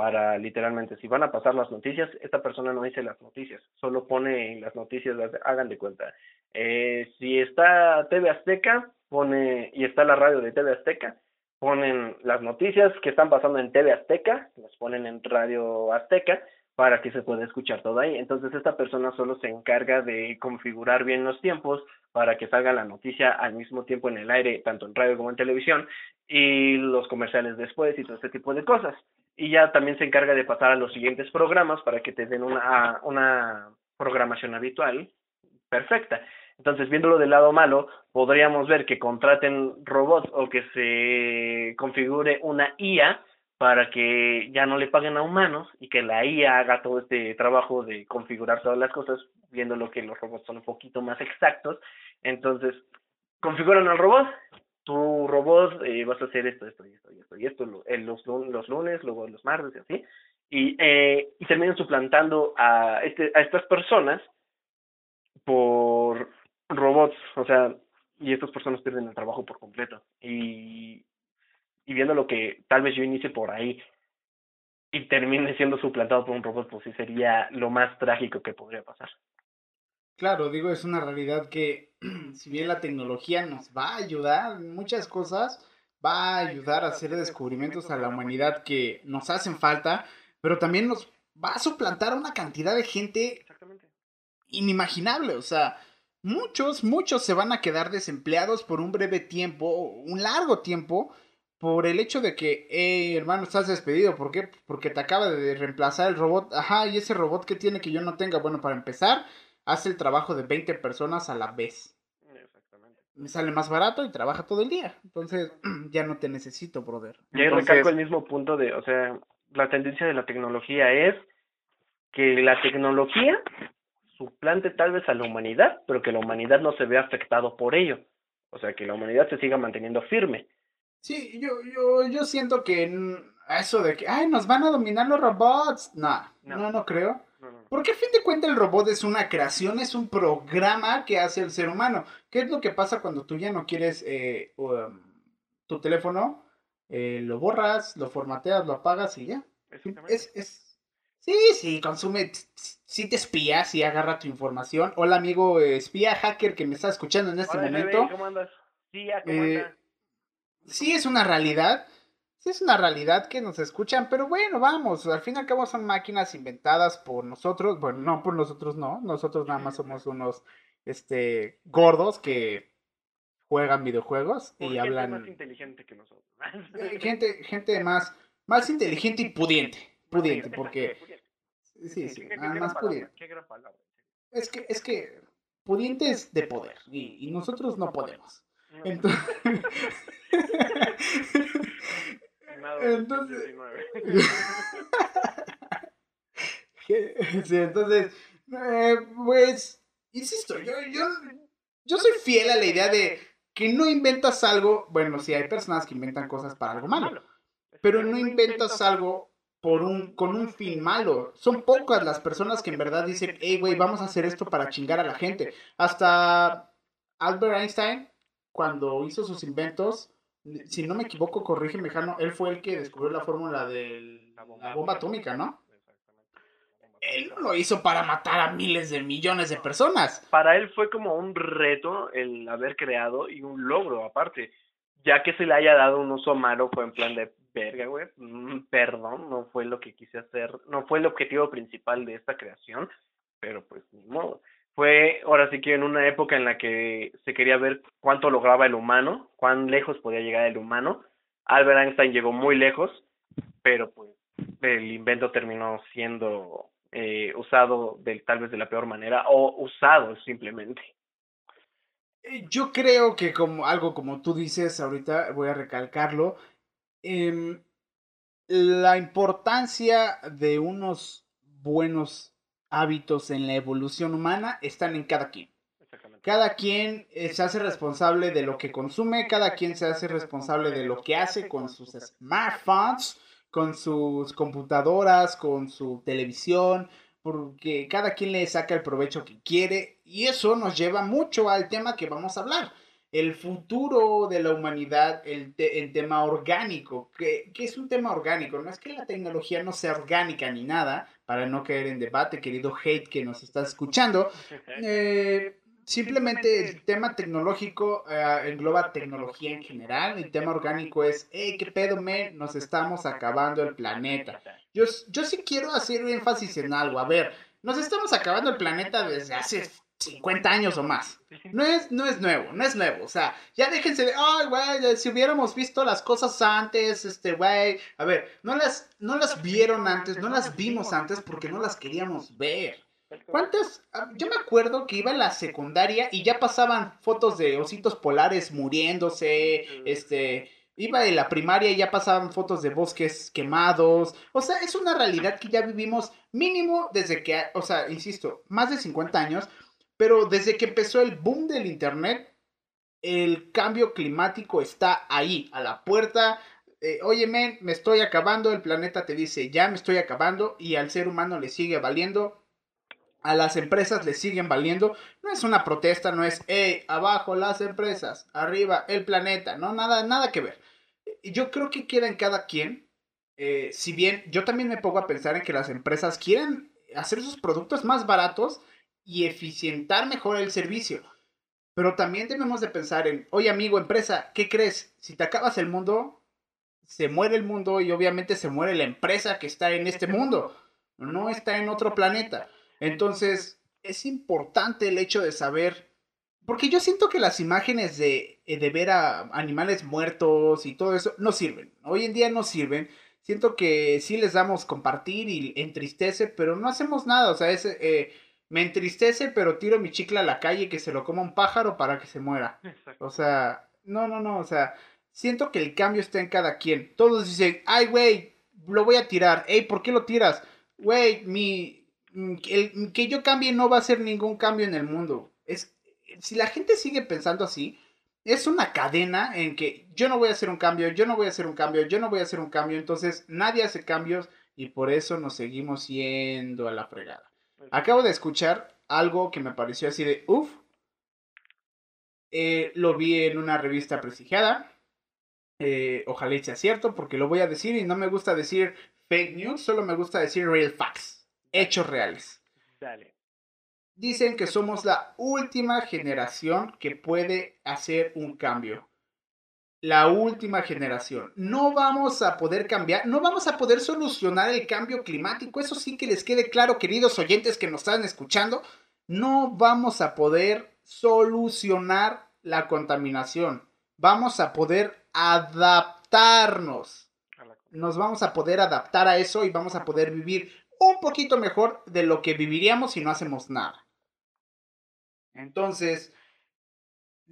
para literalmente, si van a pasar las noticias, esta persona no dice las noticias, solo pone las noticias, hagan de cuenta. Eh, si está TV Azteca, pone, y está la radio de TV Azteca, ponen las noticias que están pasando en TV Azteca, las ponen en Radio Azteca, para que se pueda escuchar todo ahí. Entonces esta persona solo se encarga de configurar bien los tiempos para que salga la noticia al mismo tiempo en el aire, tanto en radio como en televisión, y los comerciales después y todo este tipo de cosas y ya también se encarga de pasar a los siguientes programas para que te den una, una programación habitual perfecta. Entonces, viéndolo del lado malo, podríamos ver que contraten robots o que se configure una IA para que ya no le paguen a humanos y que la IA haga todo este trabajo de configurar todas las cosas, viendo lo que los robots son un poquito más exactos. Entonces, configuran al robot, tu robot eh, vas a hacer esto, esto y esto y esto y esto los, los lunes, luego los martes y así, y, eh, y terminan suplantando a, este, a estas personas por robots, o sea, y estas personas pierden el trabajo por completo. Y, y viendo lo que tal vez yo inicie por ahí y termine siendo suplantado por un robot, pues sí sería lo más trágico que podría pasar. Claro, digo, es una realidad que si bien la tecnología nos va a ayudar en muchas cosas, va a ayudar a hacer descubrimientos a la humanidad que nos hacen falta, pero también nos va a suplantar a una cantidad de gente inimaginable. O sea, muchos, muchos se van a quedar desempleados por un breve tiempo, un largo tiempo, por el hecho de que, hey, hermano, estás despedido. ¿Por qué? Porque te acaba de reemplazar el robot. Ajá, y ese robot que tiene que yo no tenga. Bueno, para empezar, hace el trabajo de 20 personas a la vez. Exactamente. Me sale más barato y trabaja todo el día. Entonces, ya no te necesito, brother. Y ahí recalco el mismo punto de, o sea, la tendencia de la tecnología es que la tecnología suplante tal vez a la humanidad, pero que la humanidad no se vea afectado por ello. O sea, que la humanidad se siga manteniendo firme. Sí, yo, yo, yo siento que eso de que, ay, nos van a dominar los robots. No, No. no, no creo. Porque a fin de cuentas el robot es una creación, es un programa que hace el ser humano. ¿Qué es lo que pasa cuando tú ya no quieres eh, um, tu teléfono? Eh, lo borras, lo formateas, lo apagas y ya. Es, es... Sí, sí, consume, sí te espía, sí agarra tu información. Hola amigo eh, espía hacker que me está escuchando en este Hola, momento. FB, ¿cómo andas? Sí, ya, ¿cómo Eh? Sí es una realidad, sí es una realidad que nos escuchan, pero bueno, vamos, al fin y al cabo son máquinas inventadas por nosotros, bueno, no por nosotros no, nosotros nada más somos unos, este, gordos que juegan videojuegos y gente hablan, más inteligente que nosotros. eh, gente, gente más, más inteligente y pudiente, pudiente, porque, sí, sí, nada más pudiente, Qué gran palabra. es que, es que, pudiente es de poder, y, y nosotros no podemos, entonces... entonces- 2019. Que- Sí, entonces, eh, pues, insisto, yo, yo, yo soy fiel a la idea de que no inventas algo, bueno, sí hay personas que inventan cosas para algo malo, pero no inventas algo por un, con un fin malo. Son pocas las personas que en verdad dicen, hey, güey, vamos a hacer esto para chingar a la gente. Hasta Albert Einstein, cuando hizo sus inventos, si no me equivoco, corrígeme, Jano, él fue el que descubrió la fórmula de la bomba atómica, ¿no? Él no lo hizo para matar a miles de millones de personas. Para él fue como un reto el haber creado y un logro aparte. Ya que se le haya dado un uso malo fue en plan de verga, güey. mm, Perdón, no fue lo que quise hacer, no fue el objetivo principal de esta creación, pero pues ni modo. Fue ahora sí que en una época en la que se quería ver cuánto lograba el humano, cuán lejos podía llegar el humano. Albert Einstein llegó muy lejos, pero pues el invento terminó siendo eh, usado del, tal vez de la peor manera o usado simplemente. Eh, Yo creo que como algo como tú dices ahorita, voy a recalcarlo, em, la importancia de unos buenos hábitos en la evolución humana están en cada quien. Cada quien eh, se hace responsable de lo que consume, cada quien se hace responsable de lo que hace con sus smartphones, con sus computadoras, con su televisión, porque cada quien le saca el provecho que quiere y eso nos lleva mucho al tema que vamos a hablar. El futuro de la humanidad, el, te- el tema orgánico, que, que es un tema orgánico, no es que la tecnología no sea orgánica ni nada, para no caer en debate, querido hate que nos está escuchando, eh, simplemente el tema tecnológico eh, engloba tecnología en general. El tema orgánico es, hey, qué pedo, men, nos estamos acabando el planeta. Yo, yo sí quiero hacer énfasis en algo. A ver, nos estamos acabando el planeta desde hace 50 años o más. No es, no es nuevo, no es nuevo. O sea, ya déjense de, ay, güey, si hubiéramos visto las cosas antes, este, güey. A ver, no las, no las vieron antes, no las vimos antes porque no las queríamos ver. ¿Cuántas? ah, Yo me acuerdo que iba en la secundaria y ya pasaban fotos de ositos polares muriéndose, este, iba en la primaria y ya pasaban fotos de bosques quemados. O sea, es una realidad que ya vivimos mínimo desde que, o sea, insisto, más de 50 años, pero desde que empezó el boom del internet, el cambio climático está ahí, a la puerta. Eh, Oye, men, me estoy acabando, el planeta te dice, ya me estoy acabando, y al ser humano le sigue valiendo a las empresas le siguen valiendo. No es una protesta, no es, hey, abajo las empresas, arriba el planeta, no, nada, nada que ver. Yo creo que queda en cada quien. eh, si bien yo también me pongo a pensar en que las empresas quieren hacer sus productos más baratos y eficientar mejor el servicio. Pero también debemos de pensar en, oye amigo, empresa, ¿qué crees? Si te acabas el mundo, se muere el mundo y obviamente se muere la empresa que está en este mundo. No está en otro planeta. Entonces, es importante el hecho de saber, porque yo siento que las imágenes de, eh, de ver a animales muertos y todo eso no sirven. Hoy en día no sirven. Siento que sí les damos compartir y entristece, pero no hacemos nada. O sea, es, eh, me entristece, pero tiro mi chicle a la calle que se lo coma un pájaro para que se muera. Exacto. O sea, no, no, no, o sea, siento que el cambio está en cada quien. Todos dicen, ay, güey, lo voy a tirar. Ey, ¿por qué lo tiras? Güey, mi, mm, el, que yo cambie no va a hacer ningún cambio en el mundo. Es, si la gente sigue pensando así, es una cadena en que yo no voy a hacer un cambio, yo no voy a hacer un cambio, yo no voy a hacer un cambio, entonces nadie hace cambios y por eso nos seguimos yendo a la fregada. Acabo de escuchar algo que me pareció así de, uff, eh, lo vi en una revista prestigiada, eh, ojalá sea cierto, porque lo voy a decir y no me gusta decir fake news, solo me gusta decir real facts, hechos reales. Dale. Dicen que somos la última generación que puede hacer un cambio. La última generación. No vamos a poder cambiar, no vamos a poder solucionar el cambio climático. Eso sí que les quede claro, queridos oyentes que nos están escuchando. No vamos a poder solucionar la contaminación. Vamos a poder adaptarnos. Nos vamos a poder adaptar a eso y vamos a poder vivir un poquito mejor de lo que viviríamos si no hacemos nada. Entonces,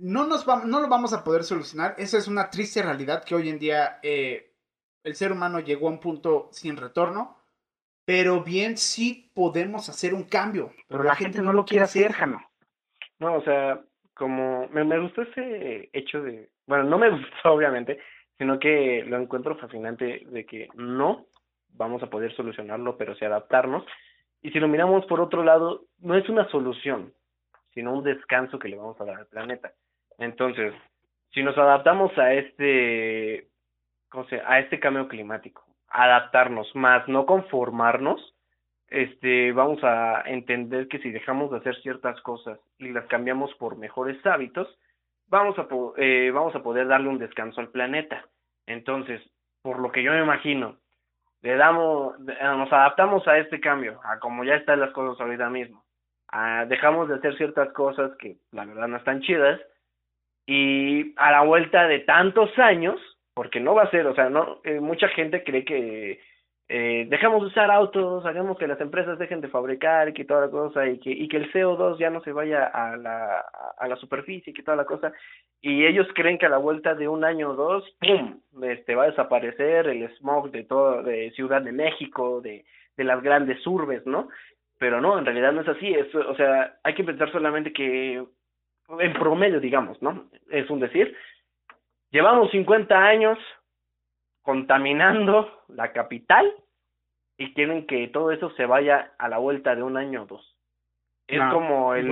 no, nos no lo vamos a poder solucionar. Esa es una triste realidad que hoy en día eh, el ser humano llegó a un punto sin retorno. Pero bien sí podemos hacer un cambio. Pero la, gente, no lo quiere hacer, Jano. No, o sea, como me, me gustó ese hecho de, bueno, no me gustó obviamente, sino que lo encuentro fascinante de que no vamos a poder solucionarlo, pero sí adaptarnos. Y si lo miramos por otro lado, no es una solución, sino un descanso que le vamos a dar al planeta. Entonces, si nos adaptamos a este, ¿cómo se, a este cambio climático, adaptarnos más, no conformarnos, este, vamos a entender que si dejamos de hacer ciertas cosas y las cambiamos por mejores hábitos, vamos a, eh, vamos a poder darle un descanso al planeta. Entonces, por lo que yo me imagino, le damos, nos adaptamos a este cambio, a como ya están las cosas ahorita mismo. Ah, dejamos de hacer ciertas cosas que la verdad no están chidas y a la vuelta de tantos años, porque no va a ser, o sea, no eh, mucha gente cree que eh, dejamos de usar autos, hagamos que las empresas dejen de fabricar y que toda la cosa y que, y que el CO2 ya no se vaya a la, a la superficie y que toda la cosa y ellos creen que a la vuelta de un año o dos, ¡pum!, este, va a desaparecer el smog de todo, de Ciudad de México, de, de las grandes urbes, ¿no? pero no, en realidad no es así, es, o sea, hay que pensar solamente que en promedio, digamos, ¿no? Es un decir, llevamos 50 años contaminando la capital y quieren que todo eso se vaya a la vuelta de un año o dos. Es como el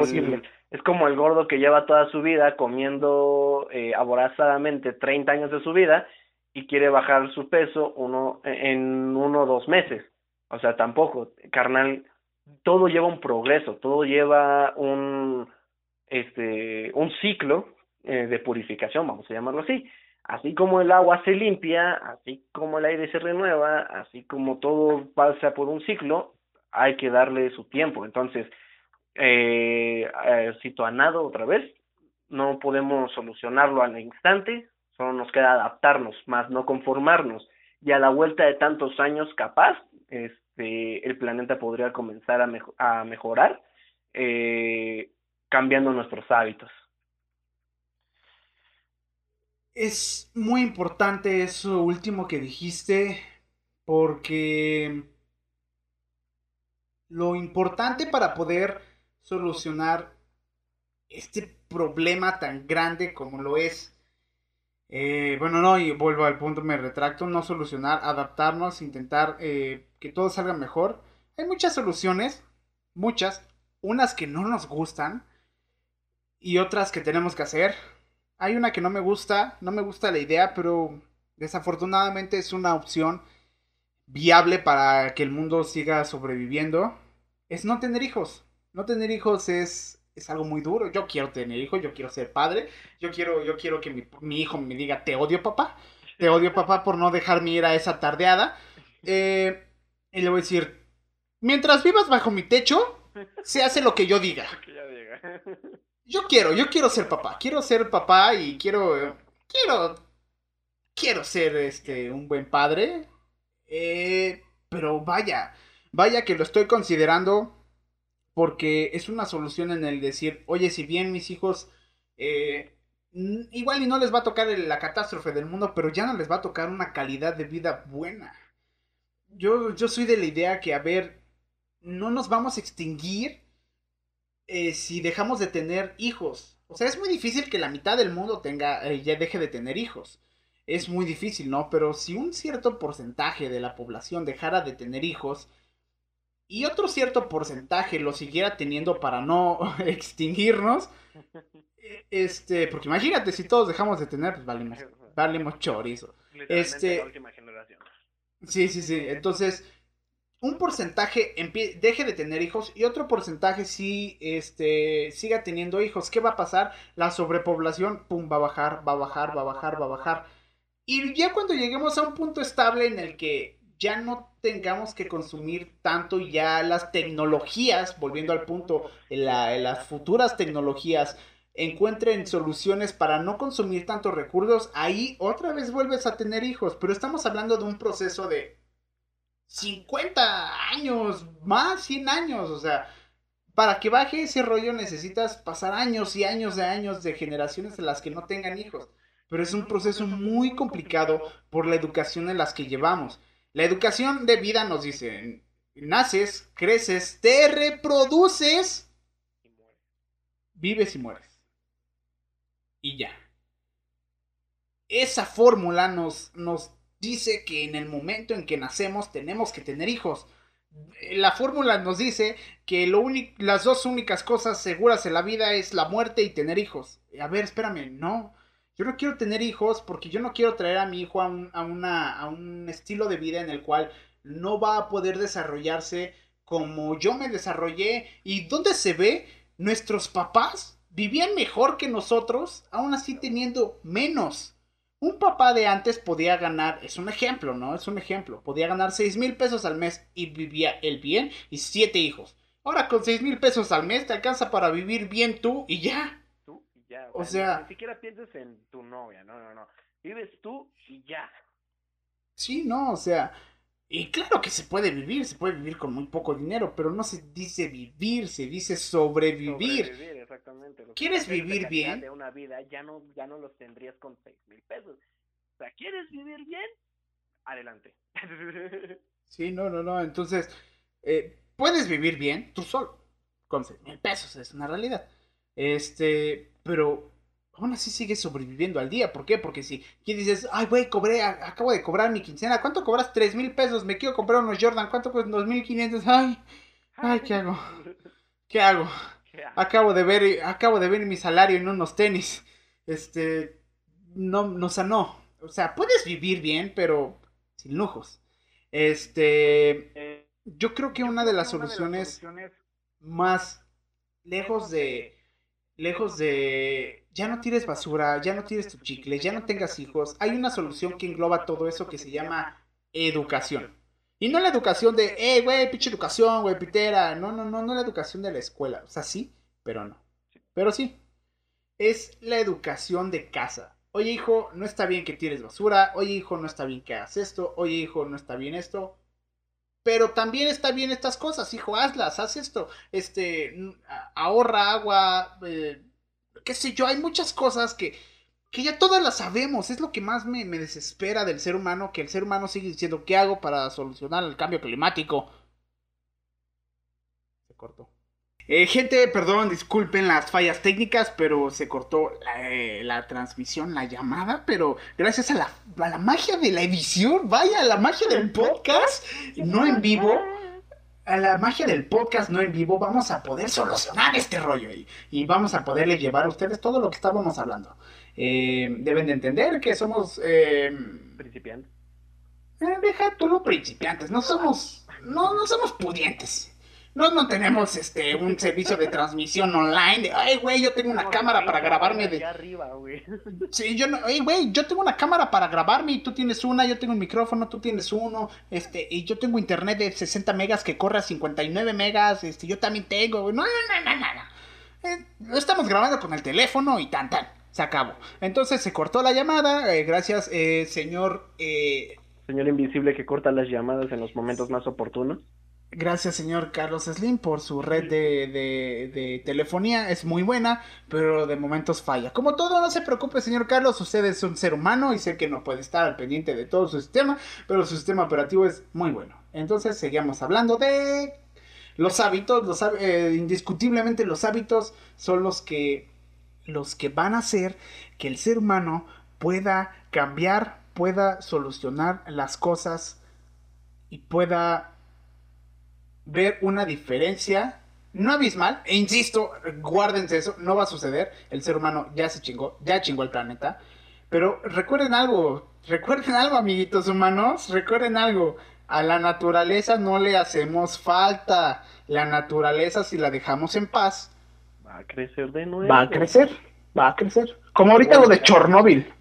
es como el gordo que lleva toda su vida comiendo eh, aborazadamente 30 años de su vida y quiere bajar su peso uno en uno o dos meses. O sea, tampoco, carnal, todo lleva un progreso, todo lleva un, este, un ciclo eh, de purificación, vamos a llamarlo así. Así como el agua se limpia, así como el aire se renueva, así como todo pasa por un ciclo, hay que darle su tiempo. Entonces, eh, eh, nada otra vez, no podemos solucionarlo al instante, solo nos queda adaptarnos, más no conformarnos. Y a la vuelta de tantos años, capaz, es, este, el planeta podría comenzar a, a mejorar eh, cambiando nuestros hábitos. Es muy importante eso último que dijiste porque lo importante para poder solucionar este problema tan grande como lo es eh, bueno, no, y vuelvo al punto, me retracto, no solucionar, adaptarnos, intentar eh, que todo salga mejor. Hay muchas soluciones, muchas, unas que no nos gustan y otras que tenemos que hacer. Hay una que no me gusta, no me gusta la idea, pero desafortunadamente es una opción viable para que el mundo siga sobreviviendo. Es no tener hijos. No tener hijos es es algo muy duro. Yo quiero tener hijos, yo quiero ser padre, yo quiero, yo quiero que mi, hijo me diga, te odio papá, te odio papá por no dejarme ir a esa tardeada. Eh, y le voy a decir, mientras vivas bajo mi techo, se hace lo que yo diga. Yo quiero, yo quiero ser papá, quiero ser papá y quiero, quiero, quiero ser este, un buen padre. Eh, pero vaya, vaya que lo estoy considerando porque es una solución en el decir, oye, si bien mis hijos, eh, igual y no les va a tocar la catástrofe del mundo, pero ya no les va a tocar una calidad de vida buena. Yo, yo soy de la idea que, a ver, no nos vamos a extinguir eh, si dejamos de tener hijos. O sea, es muy difícil que la mitad del mundo tenga, eh, ya deje de tener hijos. Es muy difícil, ¿no? Pero si un cierto porcentaje de la población dejara de tener hijos y otro cierto porcentaje lo siguiera teniendo para no extinguirnos, eh, este, porque imagínate, si todos dejamos de tener, pues valemos, valemos chorizo. Este, Sí, sí, sí. Entonces, un porcentaje deje de tener hijos y otro porcentaje sí este, siga teniendo hijos. ¿Qué va a pasar? La sobrepoblación, pum, va a bajar, va a bajar, va a bajar, va a bajar. Y ya cuando lleguemos a un punto estable en el que ya no tengamos que consumir tanto ya las tecnologías, volviendo al punto, las futuras tecnologías encuentren soluciones para no consumir tantos recursos, ahí otra vez vuelves a tener hijos. Pero estamos hablando de un proceso de 50 años, más 100 años, o sea, para que baje ese rollo necesitas pasar años y años de años de generaciones en las que no tengan hijos. Pero es un proceso muy complicado por la educación en las que llevamos. La educación de vida nos dice, naces, creces, te reproduces, vives y mueres y ya. Esa fórmula nos, nos dice que en el momento en que nacemos tenemos que tener hijos. La fórmula nos dice que las dos únicas cosas seguras en la vida es la muerte y tener hijos. A ver, espérame, no. Yo no quiero tener hijos porque yo no quiero traer a mi hijo a un, a un estilo de vida en el cual no va a poder desarrollarse como yo me desarrollé. ¿Y dónde se ve? Nuestros papás vivían mejor que nosotros, aún así teniendo menos. Un papá de antes podía ganar, es un ejemplo, ¿no? Es un ejemplo. Podía ganar 6 mil pesos al mes y vivía él bien y siete hijos. Ahora con 6 mil pesos al mes te alcanza para vivir bien tú y ya. Tú y ya. O, sea, ni, siquiera pienses en tu novia, no, no, no. Vives tú y ya. Sí, no, o sea, y claro que se puede vivir, se puede vivir con muy poco dinero, pero no se dice vivir, se dice sobrevivir. sobrevivir exactamente. ¿Quieres vivir bien? De una vida ya no, ya no los tendrías con seis mil pesos. O sea, ¿quieres vivir bien? Adelante. sí, no, no, no. Entonces, eh, puedes vivir bien tú solo, con seis mil pesos, es una realidad. Este, pero aún así sigues sobreviviendo al día. ¿Por qué? Porque si aquí dices, ay, güey, cobré, acabo de cobrar mi quincena, ¿cuánto cobras? Tres mil pesos, me quiero comprar unos Jordan, ¿cuánto cuestan? Dos mil quinientos, ay, ay, ¿qué hago? ¿Qué hago? Acabo de ver, acabo de ver mi salario en unos tenis. Este, no, no sanó. O sea, puedes vivir bien, pero sin lujos. Este, yo creo que una de las soluciones más lejos de, lejos de ya no tires basura, ya no tires tu chicle, ya no tengas hijos. Hay una solución que engloba todo eso que se llama educación. Y no la educación de, eh, güey, pinche educación, güey, pitera. No, no, no, no la educación de la escuela. O sea, sí, pero no. Pero sí. Es la educación de casa. Oye, hijo, no está bien que tires basura. Oye, hijo, no está bien que hagas esto. Oye, hijo, no está bien esto. Pero también está bien estas cosas, hijo, hazlas, haz esto. Este, ahorra agua, eh, qué sé yo, hay muchas cosas que, que ya todas las sabemos. Es lo que más me, desespera del ser humano, que el ser humano sigue diciendo, ¿qué hago para solucionar el cambio climático? Se cortó. Eh, gente, perdón, disculpen las fallas técnicas, pero se cortó la, eh, la transmisión, la llamada, pero gracias a la, a la, magia de la edición, vaya, la magia del podcast, no en vivo, a la magia del podcast no en vivo vamos a poder solucionar este rollo y, y vamos a poderle llevar a ustedes todo lo que estábamos hablando. Eh, deben de entender que somos... Eh, principiantes. Eh, deja tú lo principiantes, no somos... No, no somos pudientes. No, no tenemos este un servicio de transmisión online de, ay, güey, yo tengo una cámara para grabarme de... arriba, güey. Sí, yo no, ay, güey, yo tengo una cámara para grabarme y tú tienes una, yo tengo un micrófono, tú tienes uno, este, y yo tengo internet de 60 megas que corre a 59 megas, este, yo también tengo, güey. No, no, no, no, no. Eh, estamos grabando con el teléfono y tan, tan, se acabó. Entonces se cortó la llamada, eh, gracias, eh, señor... Eh, señor invisible que corta las llamadas en los momentos más oportunos. Gracias, señor Carlos Slim, por su red de, de, telefonía. Es muy buena, pero de momentos falla. Como todo, no se preocupe, señor Carlos. Usted es un ser humano y sé que no puede estar al pendiente de todo su sistema, pero su sistema operativo es muy bueno. Entonces, seguimos hablando de los hábitos. Los, eh, indiscutiblemente, los hábitos son los que los que van a hacer que el ser humano pueda cambiar, pueda solucionar las cosas y pueda ver una diferencia no abismal, e insisto, guárdense eso, no va a suceder, el ser humano ya se chingó, ya chingó el planeta, pero recuerden algo, recuerden algo amiguitos humanos, recuerden algo, a la naturaleza no le hacemos falta, la naturaleza si la dejamos en paz, Va a crecer de nuevo. va a crecer, va a crecer, como ahorita lo de Chernóbil,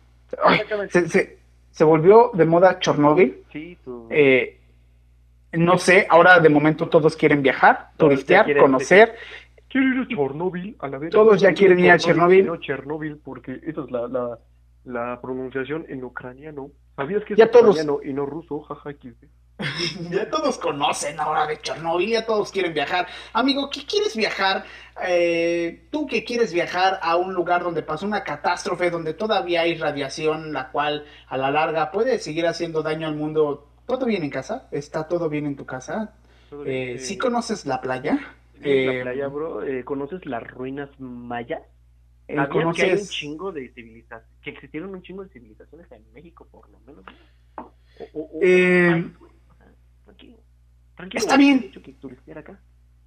se, se volvió de moda Chernóbil, Sí, tú. eh, no sé, ahora de momento todos quieren viajar, Todos turistear, quieren- conocer. Quiero ir a Chernobyl, a la vez. Todos ya quieren ir a Chernobyl. No, Chernobyl, porque esa es la, la, la pronunciación en ucraniano. ¿Sabías que es Ya todos- ucraniano y no ruso? Jaja. Ya todos conocen ahora de Chernobyl, ya todos quieren viajar. Amigo, ¿qué quieres viajar? Eh, Tú que quieres viajar a un lugar donde pasó una catástrofe, donde todavía hay radiación, la cual a la larga puede seguir haciendo daño al mundo. ¿Todo bien en casa? ¿Está todo bien en tu casa? Eh, ¿Sí eh, conoces la playa? sí, Eh, la playa, bro. Eh, ¿Conoces las ruinas mayas? eh, ¿Sabías que hay un ¿Conoces? chingo de civilizaciones? Que existieron un chingo de civilizaciones en México, por lo menos. O, o, o- Eh, ay, güey, o sea, tranquilo. Tranquilo. está bien. acá.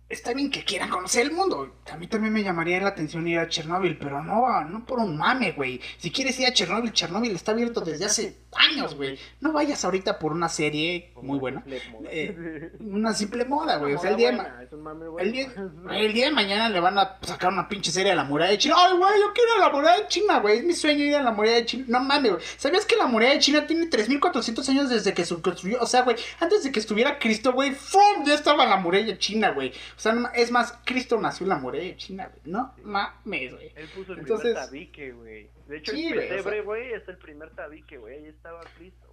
Está bien que quieran conocer el mundo. A mí también me llamaría la atención ir a Chernóbil, pero no, no por un mame, güey. Si quieres ir a Chernóbil, Chernóbil está abierto desde hace años, güey. No vayas ahorita por una serie muy buena. Eh, Una simple moda, güey. O sea, el día, de buena, es un mame el, día, güey, el día de mañana le van a sacar una pinche serie a la muralla de China. Ay, güey, yo quiero ir a la muralla de China, güey. Es mi sueño ir a la muralla de China. No mames, güey. ¿Sabías que la muralla de China tiene 3400 años desde que se construyó? O sea, güey, antes de que estuviera Cristo, güey, ¡fum! Ya estaba la muralla china, güey. O sea, es más, Cristo nació en la muralla de China, güey. No mames, güey. Él puso el Entonces- primer tabique, güey. De hecho, Sí, el güey, o sea- pesebre, güey, es el primer tabique, güey. Ahí estaba Cristo,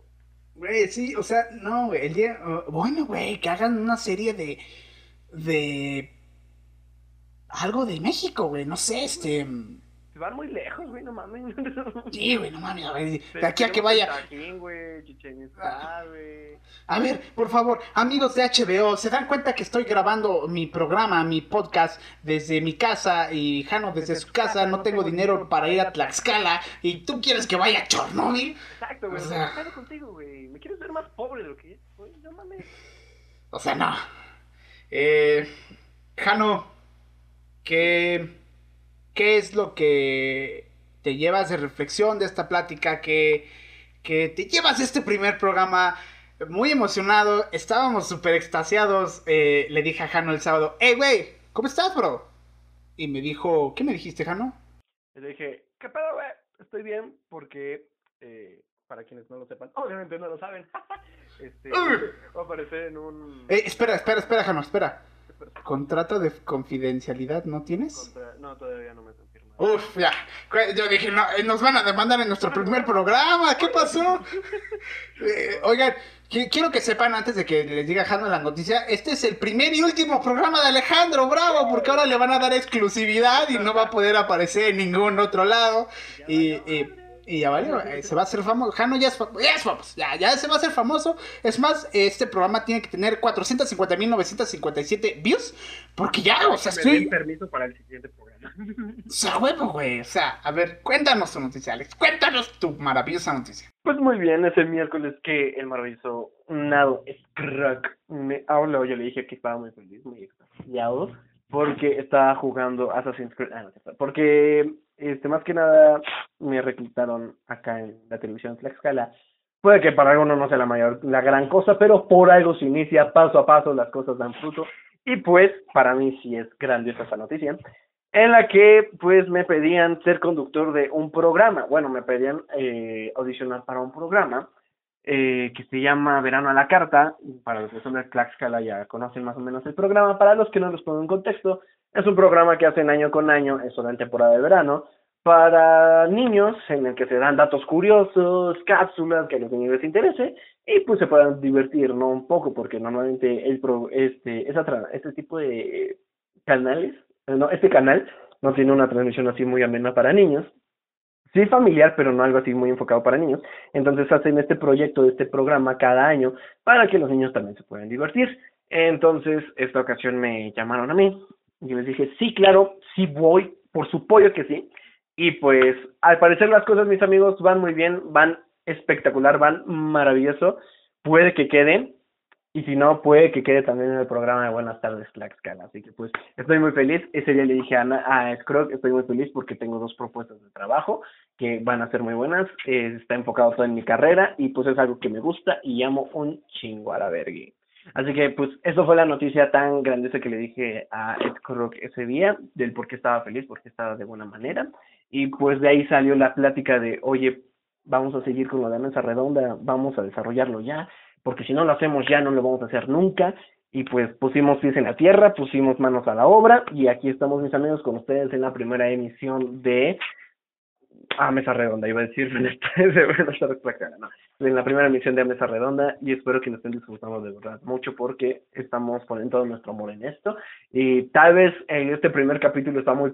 güey. Güey, sí, o sea, no, güey. El día. uh, bueno, güey, que hagan una serie de. de. algo de México, güey. No sé, este. Se van muy lejos, güey, no mames. Sí, güey, no mames, güey. De aquí a que vaya. Tajín, güey, güey. A ver, por favor, amigos de HBO, ¿se dan cuenta que estoy grabando mi programa, mi podcast desde mi casa y Jano desde su casa? No tengo dinero para ir a Tlaxcala y tú quieres que vaya a Chernóbil. Exacto, güey. O sea- sea, contigo, güey. Me quieres ver más pobre de lo que es, güey. No mames. O sea, no. Eh, Jano, ¿qué, ¿qué es lo que te llevas de reflexión de esta plática? ¿Qué, qué te llevas de este primer programa? Muy emocionado, estábamos súper extasiados. eh, le dije a Jano el sábado, hey, güey, ¿cómo estás, bro? Y me dijo, ¿qué me dijiste, Jano? Le dije, ¿qué pedo, güey? Estoy bien porque, eh, para quienes no lo sepan, obviamente no lo saben. este, va a aparecer en un. Eh, espera, espera, espera, Jano, espera. ¿Contrato de confidencialidad no tienes? contra- No, todavía no me han confirmado. Uf, ya. Yo dije, no, eh, nos van a demandar en nuestro primer programa. ¿Qué pasó? Eh, oigan, qui- quiero que sepan antes de que les diga Jano la noticia, este es el primer y último programa de Alejandro Bravo, porque ahora le van a dar exclusividad y no va a poder aparecer en ningún otro lado. Y. y ya valió, eh, se va a hacer famoso. Jano ya es, ya es famoso, ya, ya se va a hacer famoso. Es más, este programa tiene que tener 450.957 views, porque ya, o sea, estoy... permiso para el siguiente programa. O sea, huevo, güey. O sea, a ver, cuéntanos tu noticia, Alex. Cuéntanos tu maravillosa noticia. Pues muy bien, es el miércoles que el maravilloso Nado Crack me habló. Yo le dije que estaba muy feliz, muy extasiado, porque estaba jugando Assassin's Creed. Ah, no, porque, este, más que nada, me reclutaron acá en la televisión Tlaxcala. Puede que para algunos no sea la mayor, la gran cosa, pero por algo se inicia paso a paso, las cosas dan fruto. Y pues, para mí sí es grandiosa esta noticia en la que pues me pedían ser conductor de un programa. Bueno, me pedían eh, audicionar para un programa eh, que se llama Verano a la Carta. Para los que son de Tlaxcala ya conocen más o menos el programa. Para los que no los pongo en contexto, es un programa que hacen año con año, es solo en temporada de verano, para niños en el que se dan datos curiosos, cápsulas que a los niños les interese y pues se puedan divertir, ¿no? Un poco, porque normalmente el pro, este, esa este tipo de canales no, este canal no tiene una transmisión así muy amena para niños. Sí familiar, pero no algo así muy enfocado para niños. Entonces hacen este proyecto, este programa cada año para que los niños también se puedan divertir. Entonces, esta ocasión me llamaron a mí y les dije, sí, claro, sí voy, por supuesto que sí. Y pues, al parecer las cosas, mis amigos, van muy bien, van espectacular, van maravilloso. Puede que queden, y si no, puede que quede también en el programa de Buenas tardes, Tlaxcala. Así que pues estoy muy feliz. Ese día le dije a, Ana, a Scrog, estoy muy feliz porque tengo dos propuestas de trabajo que van a ser muy buenas. Eh, está enfocado todo en mi carrera y pues es algo que me gusta y llamo un chingo a la. Así que pues eso fue la noticia tan grandiosa que le dije a Scrog ese día, del por qué estaba feliz, por qué estaba de buena manera. Y pues de ahí salió la plática de, oye, vamos a seguir con lo de mesa redonda, vamos a desarrollarlo ya porque si no lo hacemos ya no lo vamos a hacer nunca. Y pues pusimos pies en la tierra, pusimos manos a la obra y aquí estamos mis amigos con ustedes en la primera emisión de a Mesa Redonda, iba a decir en la primera emisión de Mesa Redonda y espero que nos estén disfrutando de verdad mucho porque estamos poniendo todo nuestro amor en esto. Y tal vez en este primer capítulo está muy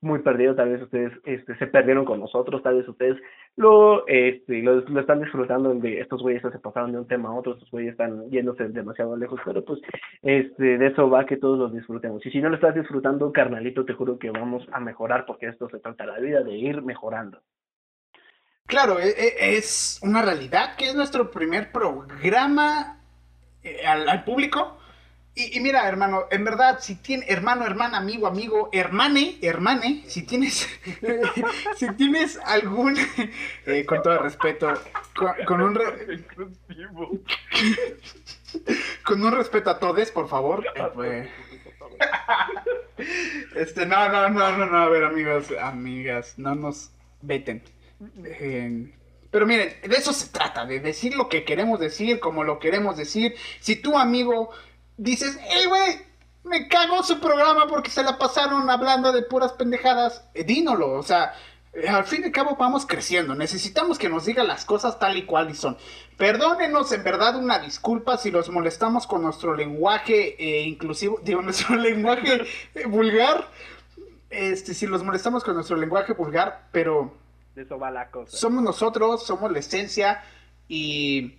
muy perdido, tal vez ustedes este, se perdieron con nosotros, tal vez ustedes lo, este, lo, están disfrutando de estos güeyes se pasaron de un tema a otro, estos güeyes están yéndose demasiado lejos, pero pues este, de eso va que todos los disfrutemos y si no lo estás disfrutando, carnalito, te juro que vamos a mejorar porque esto se trata la vida de ir mejorando. Claro, e, e, es una realidad que es nuestro primer programa eh, al, público. Y, mira, hermano, en verdad, si tiene hermano, hermana, amigo, amigo, hermane, hermane, si tienes, si tienes algún, eh, con todo respeto, con, un con un respeto a todos, por favor. Eh, pues. este, no, no, no, no, no, a ver, amigos, amigas, no nos veten. Eh, pero miren, de eso se trata, de decir lo que queremos decir, como lo queremos decir. Si tu amigo dices, hey, güey, me cago su programa porque se la pasaron hablando de puras pendejadas, eh, dínolo, o sea, eh, al fin y al cabo vamos creciendo. Necesitamos que nos diga las cosas tal y cual y son. Perdónenos en verdad una disculpa si los molestamos con nuestro lenguaje inclusivo, digo, nuestro lenguaje vulgar. Este, si los molestamos con nuestro lenguaje vulgar, pero de eso va la cosa. Somos nosotros, somos la esencia y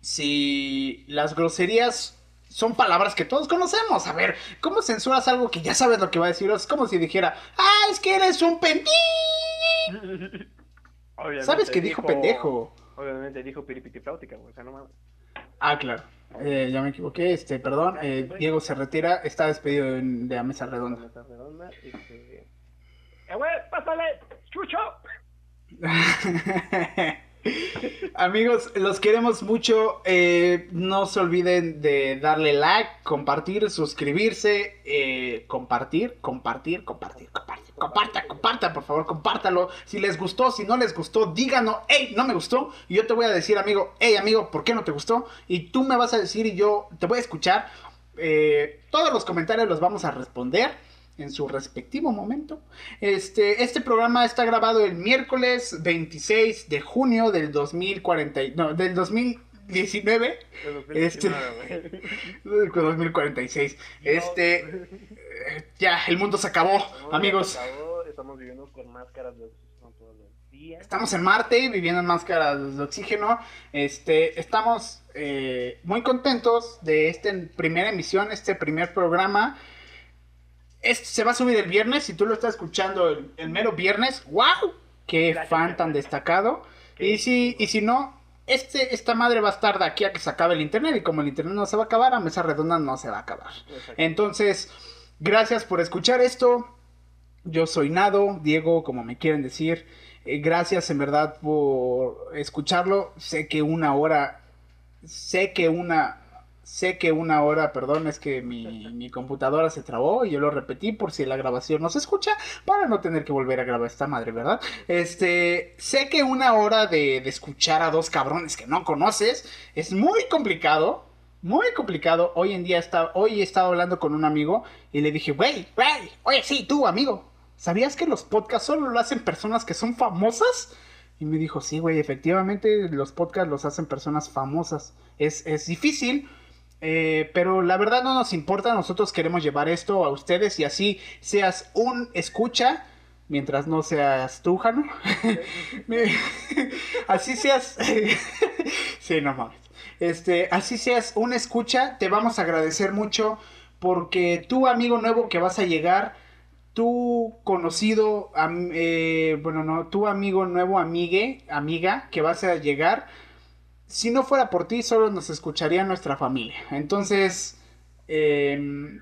si las groserías son palabras que todos conocemos. A ver, ¿cómo censuras algo que ya sabes lo que va a decir? Es como si dijera, ah, es que eres un pendejo. ¿Sabes que dijo, pendejo? Obviamente dijo piripitipláutica, o sea, no mames. Ah, claro. Eh, ya me equivoqué, este, perdón. Eh, Diego se retira, está despedido de, la mesa redonda. mesa redonda, este... ¡Eh, güey, pásale! ¡Chucho! Amigos, los queremos mucho. Eh, no se olviden de darle like, compartir, suscribirse, eh, compartir, compartir, compartir, compartir. Comparta, comparta, por favor, compártalo. Si les gustó, si no les gustó, díganos, hey, no me gustó. Y yo te voy a decir, amigo, hey, amigo, ¿por qué no te gustó? Y tú me vas a decir y yo te voy a escuchar. Eh, todos los comentarios los vamos a responder en su respectivo momento. Este, este programa está grabado el miércoles 26 de junio del 2040, no, del 2019. Este, 2046. Este, ya, el mundo se acabó, amigos. Estamos viviendo con máscaras de oxígeno todos los días. Estamos en Marte, viviendo en máscaras de oxígeno. Este, estamos eh, muy contentos de esta primera emisión, este primer programa se va a subir el viernes. Si tú lo estás escuchando el, mero viernes, ¡wow! ¡Qué fan tan destacado! Y si, y si no, este, esta madre va a estar de aquí a que se acabe el internet. Y como el internet no se va a acabar, a mesa redonda no se va a acabar. Entonces, gracias por escuchar esto. Yo soy Nado, Diego, como me quieren decir. Eh, gracias en verdad por escucharlo. Sé que una hora. Sé que una Sé que una hora, perdón, es que mi, computadora se trabó y yo lo repetí por si la grabación no se escucha, para no tener que volver a grabar esta madre, ¿verdad? Este, sé que una hora de, escuchar a dos cabrones que no conoces es muy complicado, muy complicado. Hoy en día está, hoy he estado hablando con un amigo y le dije, wey, wey, oye, sí, tú, amigo, ¿sabías que los podcasts solo lo hacen personas que son famosas? Y me dijo, sí, güey, efectivamente los podcasts los hacen personas famosas. Es, es difícil eh, pero la verdad no nos importa, nosotros queremos llevar esto a ustedes y así seas un escucha, mientras no seas tú, Jano. así seas... sí, no mames. Este, así seas un escucha, te vamos a agradecer mucho porque tú, amigo nuevo que vas a llegar, tu conocido, eh, bueno, no, tu amigo nuevo, amigue, amiga, que vas a llegar, si no fuera por ti, solo nos escucharía nuestra familia. Entonces, eh,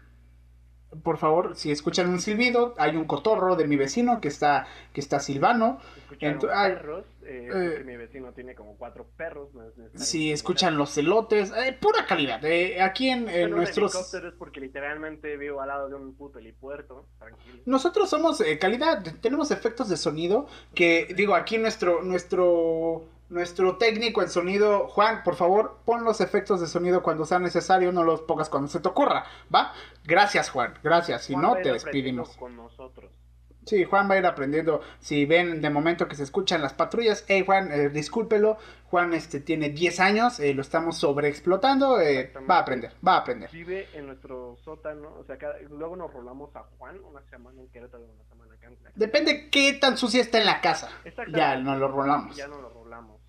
por favor, si escuchan un silbido, hay un cotorro de mi vecino que está, que está silbando. Escuchan perros, eh, eh, mi vecino tiene como cuatro perros. si escuchan los celotes, eh, pura calidad. Aquí en, en nuestros... es porque literalmente vivo al lado de un puto helipuerto, tranquilo. Nosotros somos calidad, tenemos efectos de sonido que, digo, aquí nuestro, nuestro nuestro técnico en sonido, Juan, por favor, pon los efectos de sonido cuando sea necesario, no los pongas cuando se te ocurra, ¿va? Gracias, Juan, gracias. Si no, te despedimos. Con nosotros. Sí, Juan va a ir aprendiendo. Si ven de momento que se escuchan las patrullas, hey Juan, eh, discúlpelo. Juan este tiene 10 años, eh, lo estamos sobreexplotando, eh, va a aprender, va a aprender. Vive en nuestro sótano, o sea, luego nos rolamos a Juan una semana en Querétaro, una semana. Depende qué tan sucia está en la casa. Ya nos lo rolamos. Ya no lo rolamos.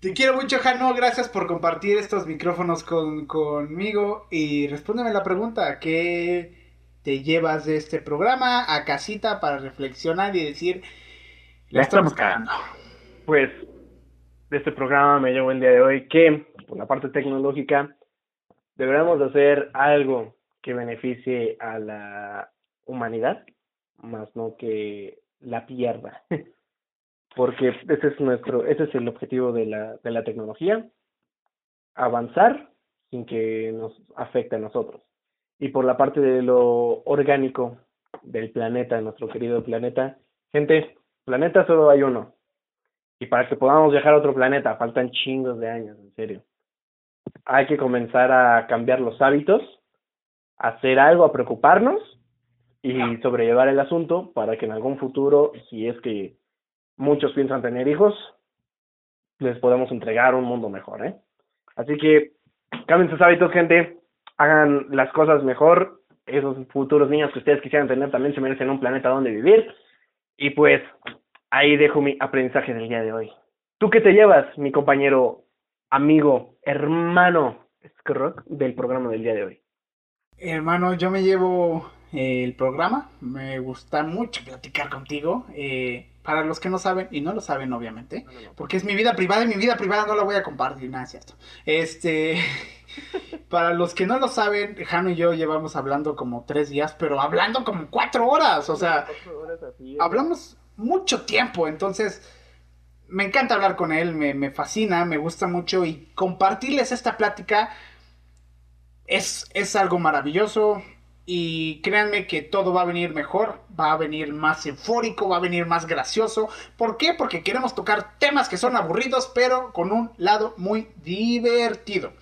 Te quiero mucho, Jano. Gracias por compartir estos micrófonos conmigo. Y respóndeme la pregunta: ¿qué te llevas de este programa a casita para reflexionar y decir, la estamos cagando? Pues de este programa me llevo el día de hoy que, por la parte tecnológica, deberíamos hacer algo que beneficie a la humanidad más no que la pierda. Porque ese es nuestro, ese es el objetivo de la, de la tecnología, avanzar sin que nos afecte a nosotros. Y por la parte de lo orgánico del planeta, nuestro querido planeta, gente, planeta solo hay uno. Y para que podamos viajar a otro planeta, faltan chingos de años, en serio. Hay que comenzar a cambiar los hábitos, hacer algo, a preocuparnos y sobrellevar el asunto para que en algún futuro, si es que muchos piensan tener hijos, les podamos entregar un mundo mejor, ¿eh? Así que cambien sus hábitos, gente, hagan las cosas mejor, esos futuros niños que ustedes quisieran tener también se merecen un planeta donde vivir, y pues ahí dejo mi aprendizaje del día de hoy. ¿Tú qué te llevas, mi compañero, amigo, hermano Scrooge del programa del día de hoy? Hermano, yo me llevo el programa. Me gusta mucho platicar contigo. Eh, para los que no saben, y no lo saben obviamente, porque es mi vida privada y mi vida privada no la voy a compartir, nada, es cierto. Este, para los que no lo saben, Jano y yo llevamos hablando como tres días, pero hablando como cuatro horas, o sea, hablamos mucho tiempo, entonces me encanta hablar con él, me, me fascina, me gusta mucho y compartirles esta plática es, es algo maravilloso, y créanme que todo va a venir mejor, va a venir más eufórico, va a venir más gracioso. ¿Por qué? Porque queremos tocar temas que son aburridos, pero con un lado muy divertido.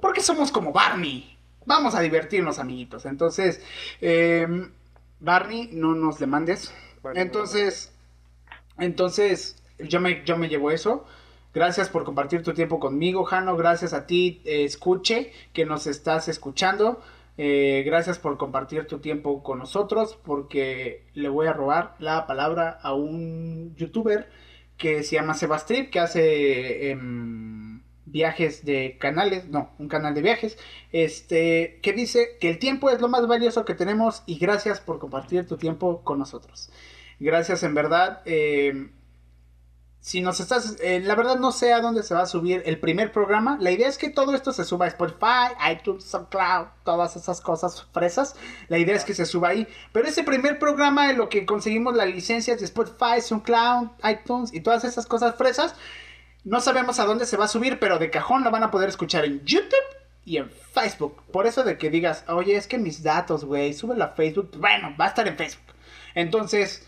Porque somos como Barney. Vamos a divertirnos, amiguitos. Entonces, em, Barney, no nos demandes. entonces, entonces, yo me, yo me llevo eso. Gracias por compartir tu tiempo conmigo, Jano. Gracias a ti, eh, escuche, que nos estás escuchando. Eh, gracias por compartir tu tiempo con nosotros porque le voy a robar la palabra a un youtuber que se llama Sebastrip que hace em, viajes de canales, no, un canal de viajes, este, que dice que el tiempo es lo más valioso que tenemos y gracias por compartir tu tiempo con nosotros. Gracias en verdad. Em, si nos estás, eh, la verdad no sé a dónde se va a subir el primer programa. La idea es que todo esto se suba a Spotify, iTunes, SoundCloud, todas esas cosas fresas. La idea es que se suba ahí. Pero ese primer programa en lo que conseguimos las licencias de Spotify, SoundCloud, iTunes y todas esas cosas fresas, no sabemos a dónde se va a subir, pero de cajón lo van a poder escuchar en YouTube y en Facebook. Por eso de que digas, oye, es que mis datos, güey, súbelo a Facebook. Bueno, va a estar en Facebook. Entonces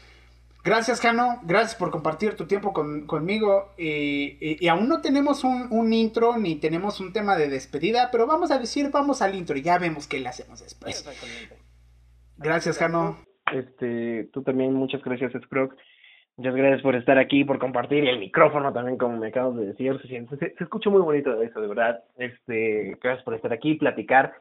Gracias, Jano. Gracias por compartir tu tiempo conmigo. y, aún no tenemos un, intro ni tenemos un tema de despedida, pero vamos a decir, vamos al intro y ya vemos qué le hacemos después. Gracias, Jano. Este, tú también, muchas gracias, Scrooge. Muchas gracias por estar aquí, por compartir y el micrófono también, como me acabas de decir. Se, se, se escucha muy bonito eso, de verdad. Este, gracias por estar aquí, platicar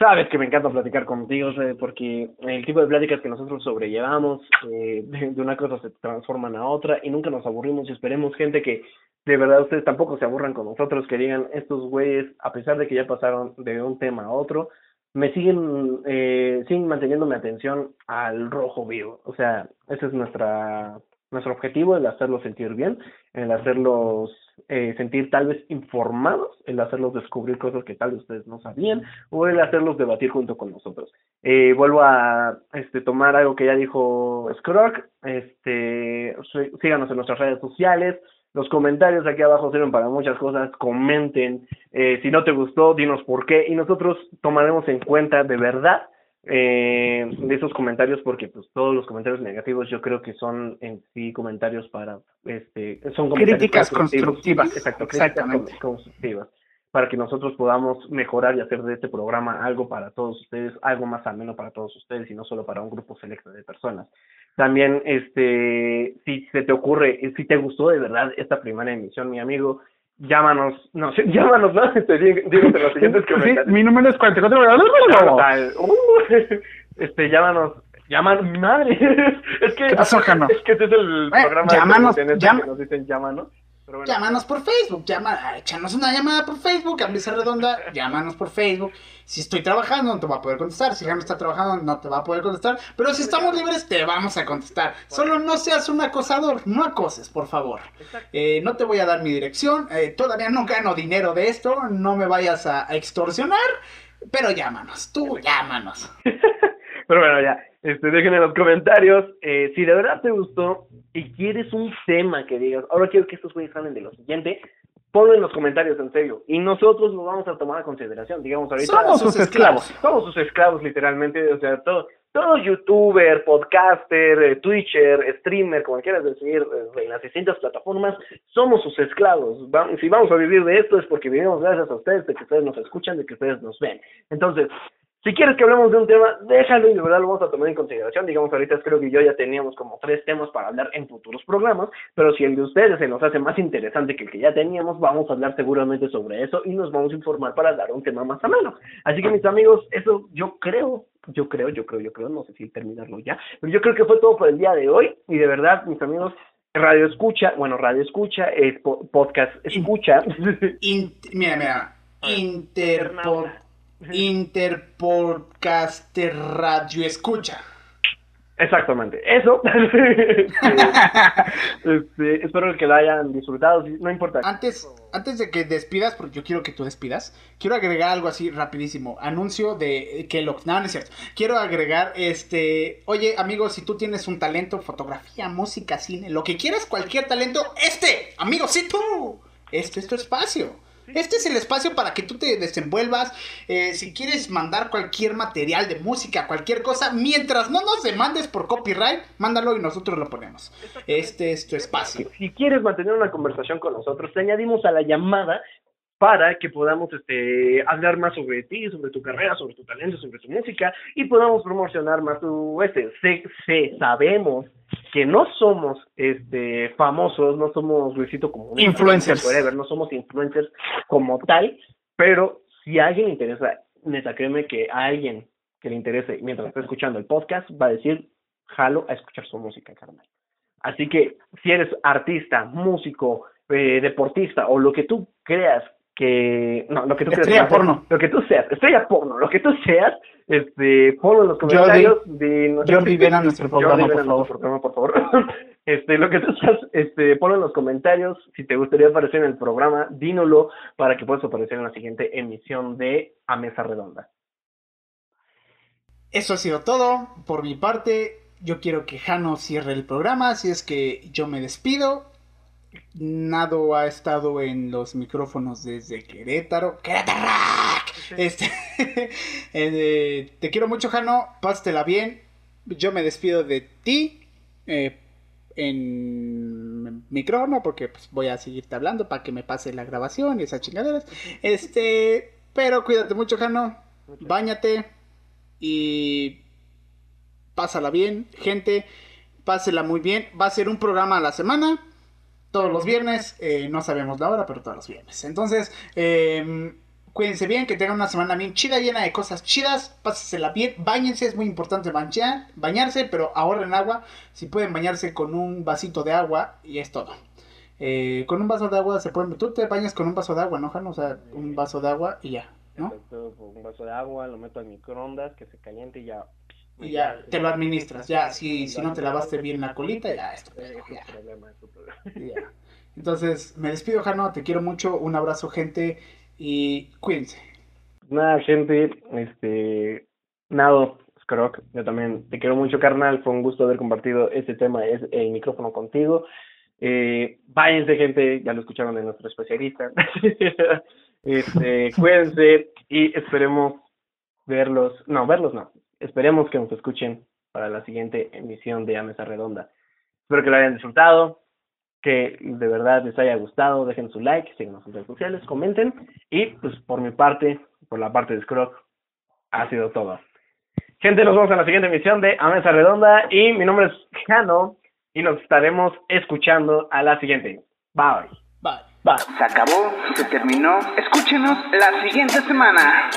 Sabes que me encanta platicar contigo, porque el tipo de pláticas que nosotros sobrellevamos, eh, de, de una cosa se transforman a otra y nunca nos aburrimos y esperemos gente que de verdad ustedes tampoco se aburran con nosotros, que digan, estos güeyes, a pesar de que ya pasaron de un tema a otro, me siguen, eh, siguen manteniendo mi atención al rojo vivo. O sea, ese es nuestra, nuestro objetivo, el hacerlos sentir bien, el hacerlos eh, sentir tal vez informados, el hacerlos descubrir cosas que tal vez ustedes no sabían, o el hacerlos debatir junto con nosotros. Eh, vuelvo a este, tomar algo que ya dijo Scrog, este, síganos en nuestras redes sociales, los comentarios aquí abajo sirven para muchas cosas. Comenten. Eh, si no te gustó, dinos por qué. Y nosotros tomaremos en cuenta de verdad eh, de esos comentarios porque pues todos los comentarios negativos yo creo que son en sí comentarios para este son críticas constructivas. Exacto críticas constructivas. Para que nosotros podamos mejorar y hacer de este programa algo para todos ustedes algo más ameno para todos ustedes y no solo para un grupo selecto de personas. También, este, si se te ocurre, si te gustó de verdad esta primera emisión, mi amigo, llámanos, no sé, llámanos, ¿no? Te digo, en los siguientes comentarios. Sí, mi número es 44. este, llámanos, llaman, mi madre. es que, es que este es el programa llámanos, de que nos dicen llámanos. Llámanos por Facebook, llama, échanos una llamada por Facebook, a Mesa Redonda, llámanos por Facebook. Si estoy trabajando, no te va a poder contestar. Si no está trabajando, no te va a poder contestar. Pero si estamos libres, te vamos a contestar. Solo no seas un acosador, no acoses, por favor. Eh, no te voy a dar mi dirección. Eh, todavía no gano dinero de esto. No me vayas a, extorsionar. Pero llámanos, tú llámanos. pero bueno, ya. Este, dejen en los comentarios eh, si de verdad te gustó y quieres un tema que digas, ahora quiero que estos güeyes hablen de lo siguiente, ponlo en los comentarios en serio y nosotros lo vamos a tomar a consideración. Digamos ahorita. Somos sus esclavos. Somos sus esclavos, literalmente. O sea, todo, todo youtuber, podcaster, eh, twitcher, streamer, como quieras decir, eh, en las distintas plataformas, somos sus esclavos. si vamos a vivir de esto es porque vivimos gracias a ustedes, de que ustedes nos escuchan, de que ustedes nos ven. Entonces, si quieres que hablemos de un tema, déjalo y de verdad lo vamos a tomar en consideración. Digamos, ahorita creo que yo ya teníamos como tres temas para hablar en futuros programas, pero si el de ustedes se nos hace más interesante que el que ya teníamos, vamos a hablar seguramente sobre eso y nos vamos a informar para dar un tema más ameno. Así que mis amigos, eso yo creo, yo creo, yo creo, yo creo, no sé si terminarlo ya, pero yo creo que fue todo por el día de hoy y de verdad, mis amigos, Radio Escucha, bueno, Radio Escucha es podcast Escucha. mira, mira, Interpod Interpodcaster Radio Escucha. Exactamente, eso. Este, espero que la hayan disfrutado, no importa. Antes, antes de que despidas, porque yo quiero que tú despidas, quiero agregar algo así rapidísimo. Anuncio de que lo... No, no es cierto. Quiero agregar, este... Oye, amigo, si tú tienes un talento, fotografía, música, cine, lo que quieras, cualquier talento, este, amigo, sí tú. Este es tu espacio. Este es el espacio para que tú te desenvuelvas. Eh, si quieres mandar cualquier material de música, cualquier cosa, mientras no nos demandes por copyright, mándalo y nosotros lo ponemos. Este es tu espacio. Si quieres mantener una conversación con nosotros, te añadimos a la llamada para que podamos este, hablar más sobre ti, sobre tu carrera, sobre tu talento, sobre tu música y podamos promocionar más tu este. Sé, sabemos que no somos este famosos, no somos Luisito como influencers, no somos influencers como tal, pero si a alguien le interesa, neta, créeme que a alguien que le interese mientras está escuchando el podcast va a decir, jalo a escuchar su música, carnal. Así que si eres artista, músico, eh, deportista o lo que tú creas que no lo que tú estrella porno. lo que tú seas estrella porno lo que tú seas este ponlo en los comentarios de Jordi ven a nuestro programa por favor. programa, por favor. Este lo que tú seas este ponlo en los comentarios si te gustaría aparecer en el programa dínolo para que puedas aparecer en la siguiente emisión de a mesa redonda. Eso ha sido todo por mi parte. Yo quiero que Jano cierre el programa así es que yo me despido Nado ha estado en los micrófonos desde Querétaro. ¡Querétaro! Este, eh, te quiero mucho, Jano. Pásatela bien. Yo me despido de ti eh, en micrófono porque pues, voy a seguirte hablando para que me pase la grabación y esas chingaderas. Este, pero cuídate mucho, Jano. Báñate y pásala bien, gente. Pásela muy bien. Va a ser un programa a la semana todos los viernes, eh, no sabemos la hora, pero todos los viernes. Entonces, em, Cuídense bien, que tengan una semana bien chida, llena de cosas chidas. Pásensela bien, bañense, es muy importante bañar, bañarse, pero ahorren agua. Si pueden bañarse con un vasito de agua y es todo. Eh, con un vaso de agua se pueden. Tú te bañas con un vaso de agua, ¿no, Jano? O sea, un vaso de agua y ya, ¿no? Un vaso de agua, lo meto al microondas, que se caliente y ya. Y ya te lo administras. Ya, si, si no te lavaste bien la colita, ya esto. Es Ya, tu problema, es tu problema. ya. Entonces, me despido, Jano. Te quiero mucho. Un abrazo, gente. Y cuídense. Nada, gente, este, Nado, Scroc, yo también te quiero mucho, carnal, fue un gusto haber compartido este tema, es el micrófono contigo. Eh, váyanse, gente, ya lo escucharon de nuestro especialista. este, cuídense y esperemos verlos, no, verlos no, esperemos que nos escuchen para la siguiente emisión de A Mesa Redonda. Espero que lo hayan disfrutado, que de verdad les haya gustado, dejen su like, síguenos en redes sociales, comenten y pues por mi parte, por la parte de Scroc, ha sido todo. Gente, nos vemos en la siguiente emisión de A Mesa Redonda y mi nombre es Jano y nos estaremos escuchando a la siguiente. Bye. Bye. Bye. Se acabó, se terminó. Escúchenos la siguiente semana.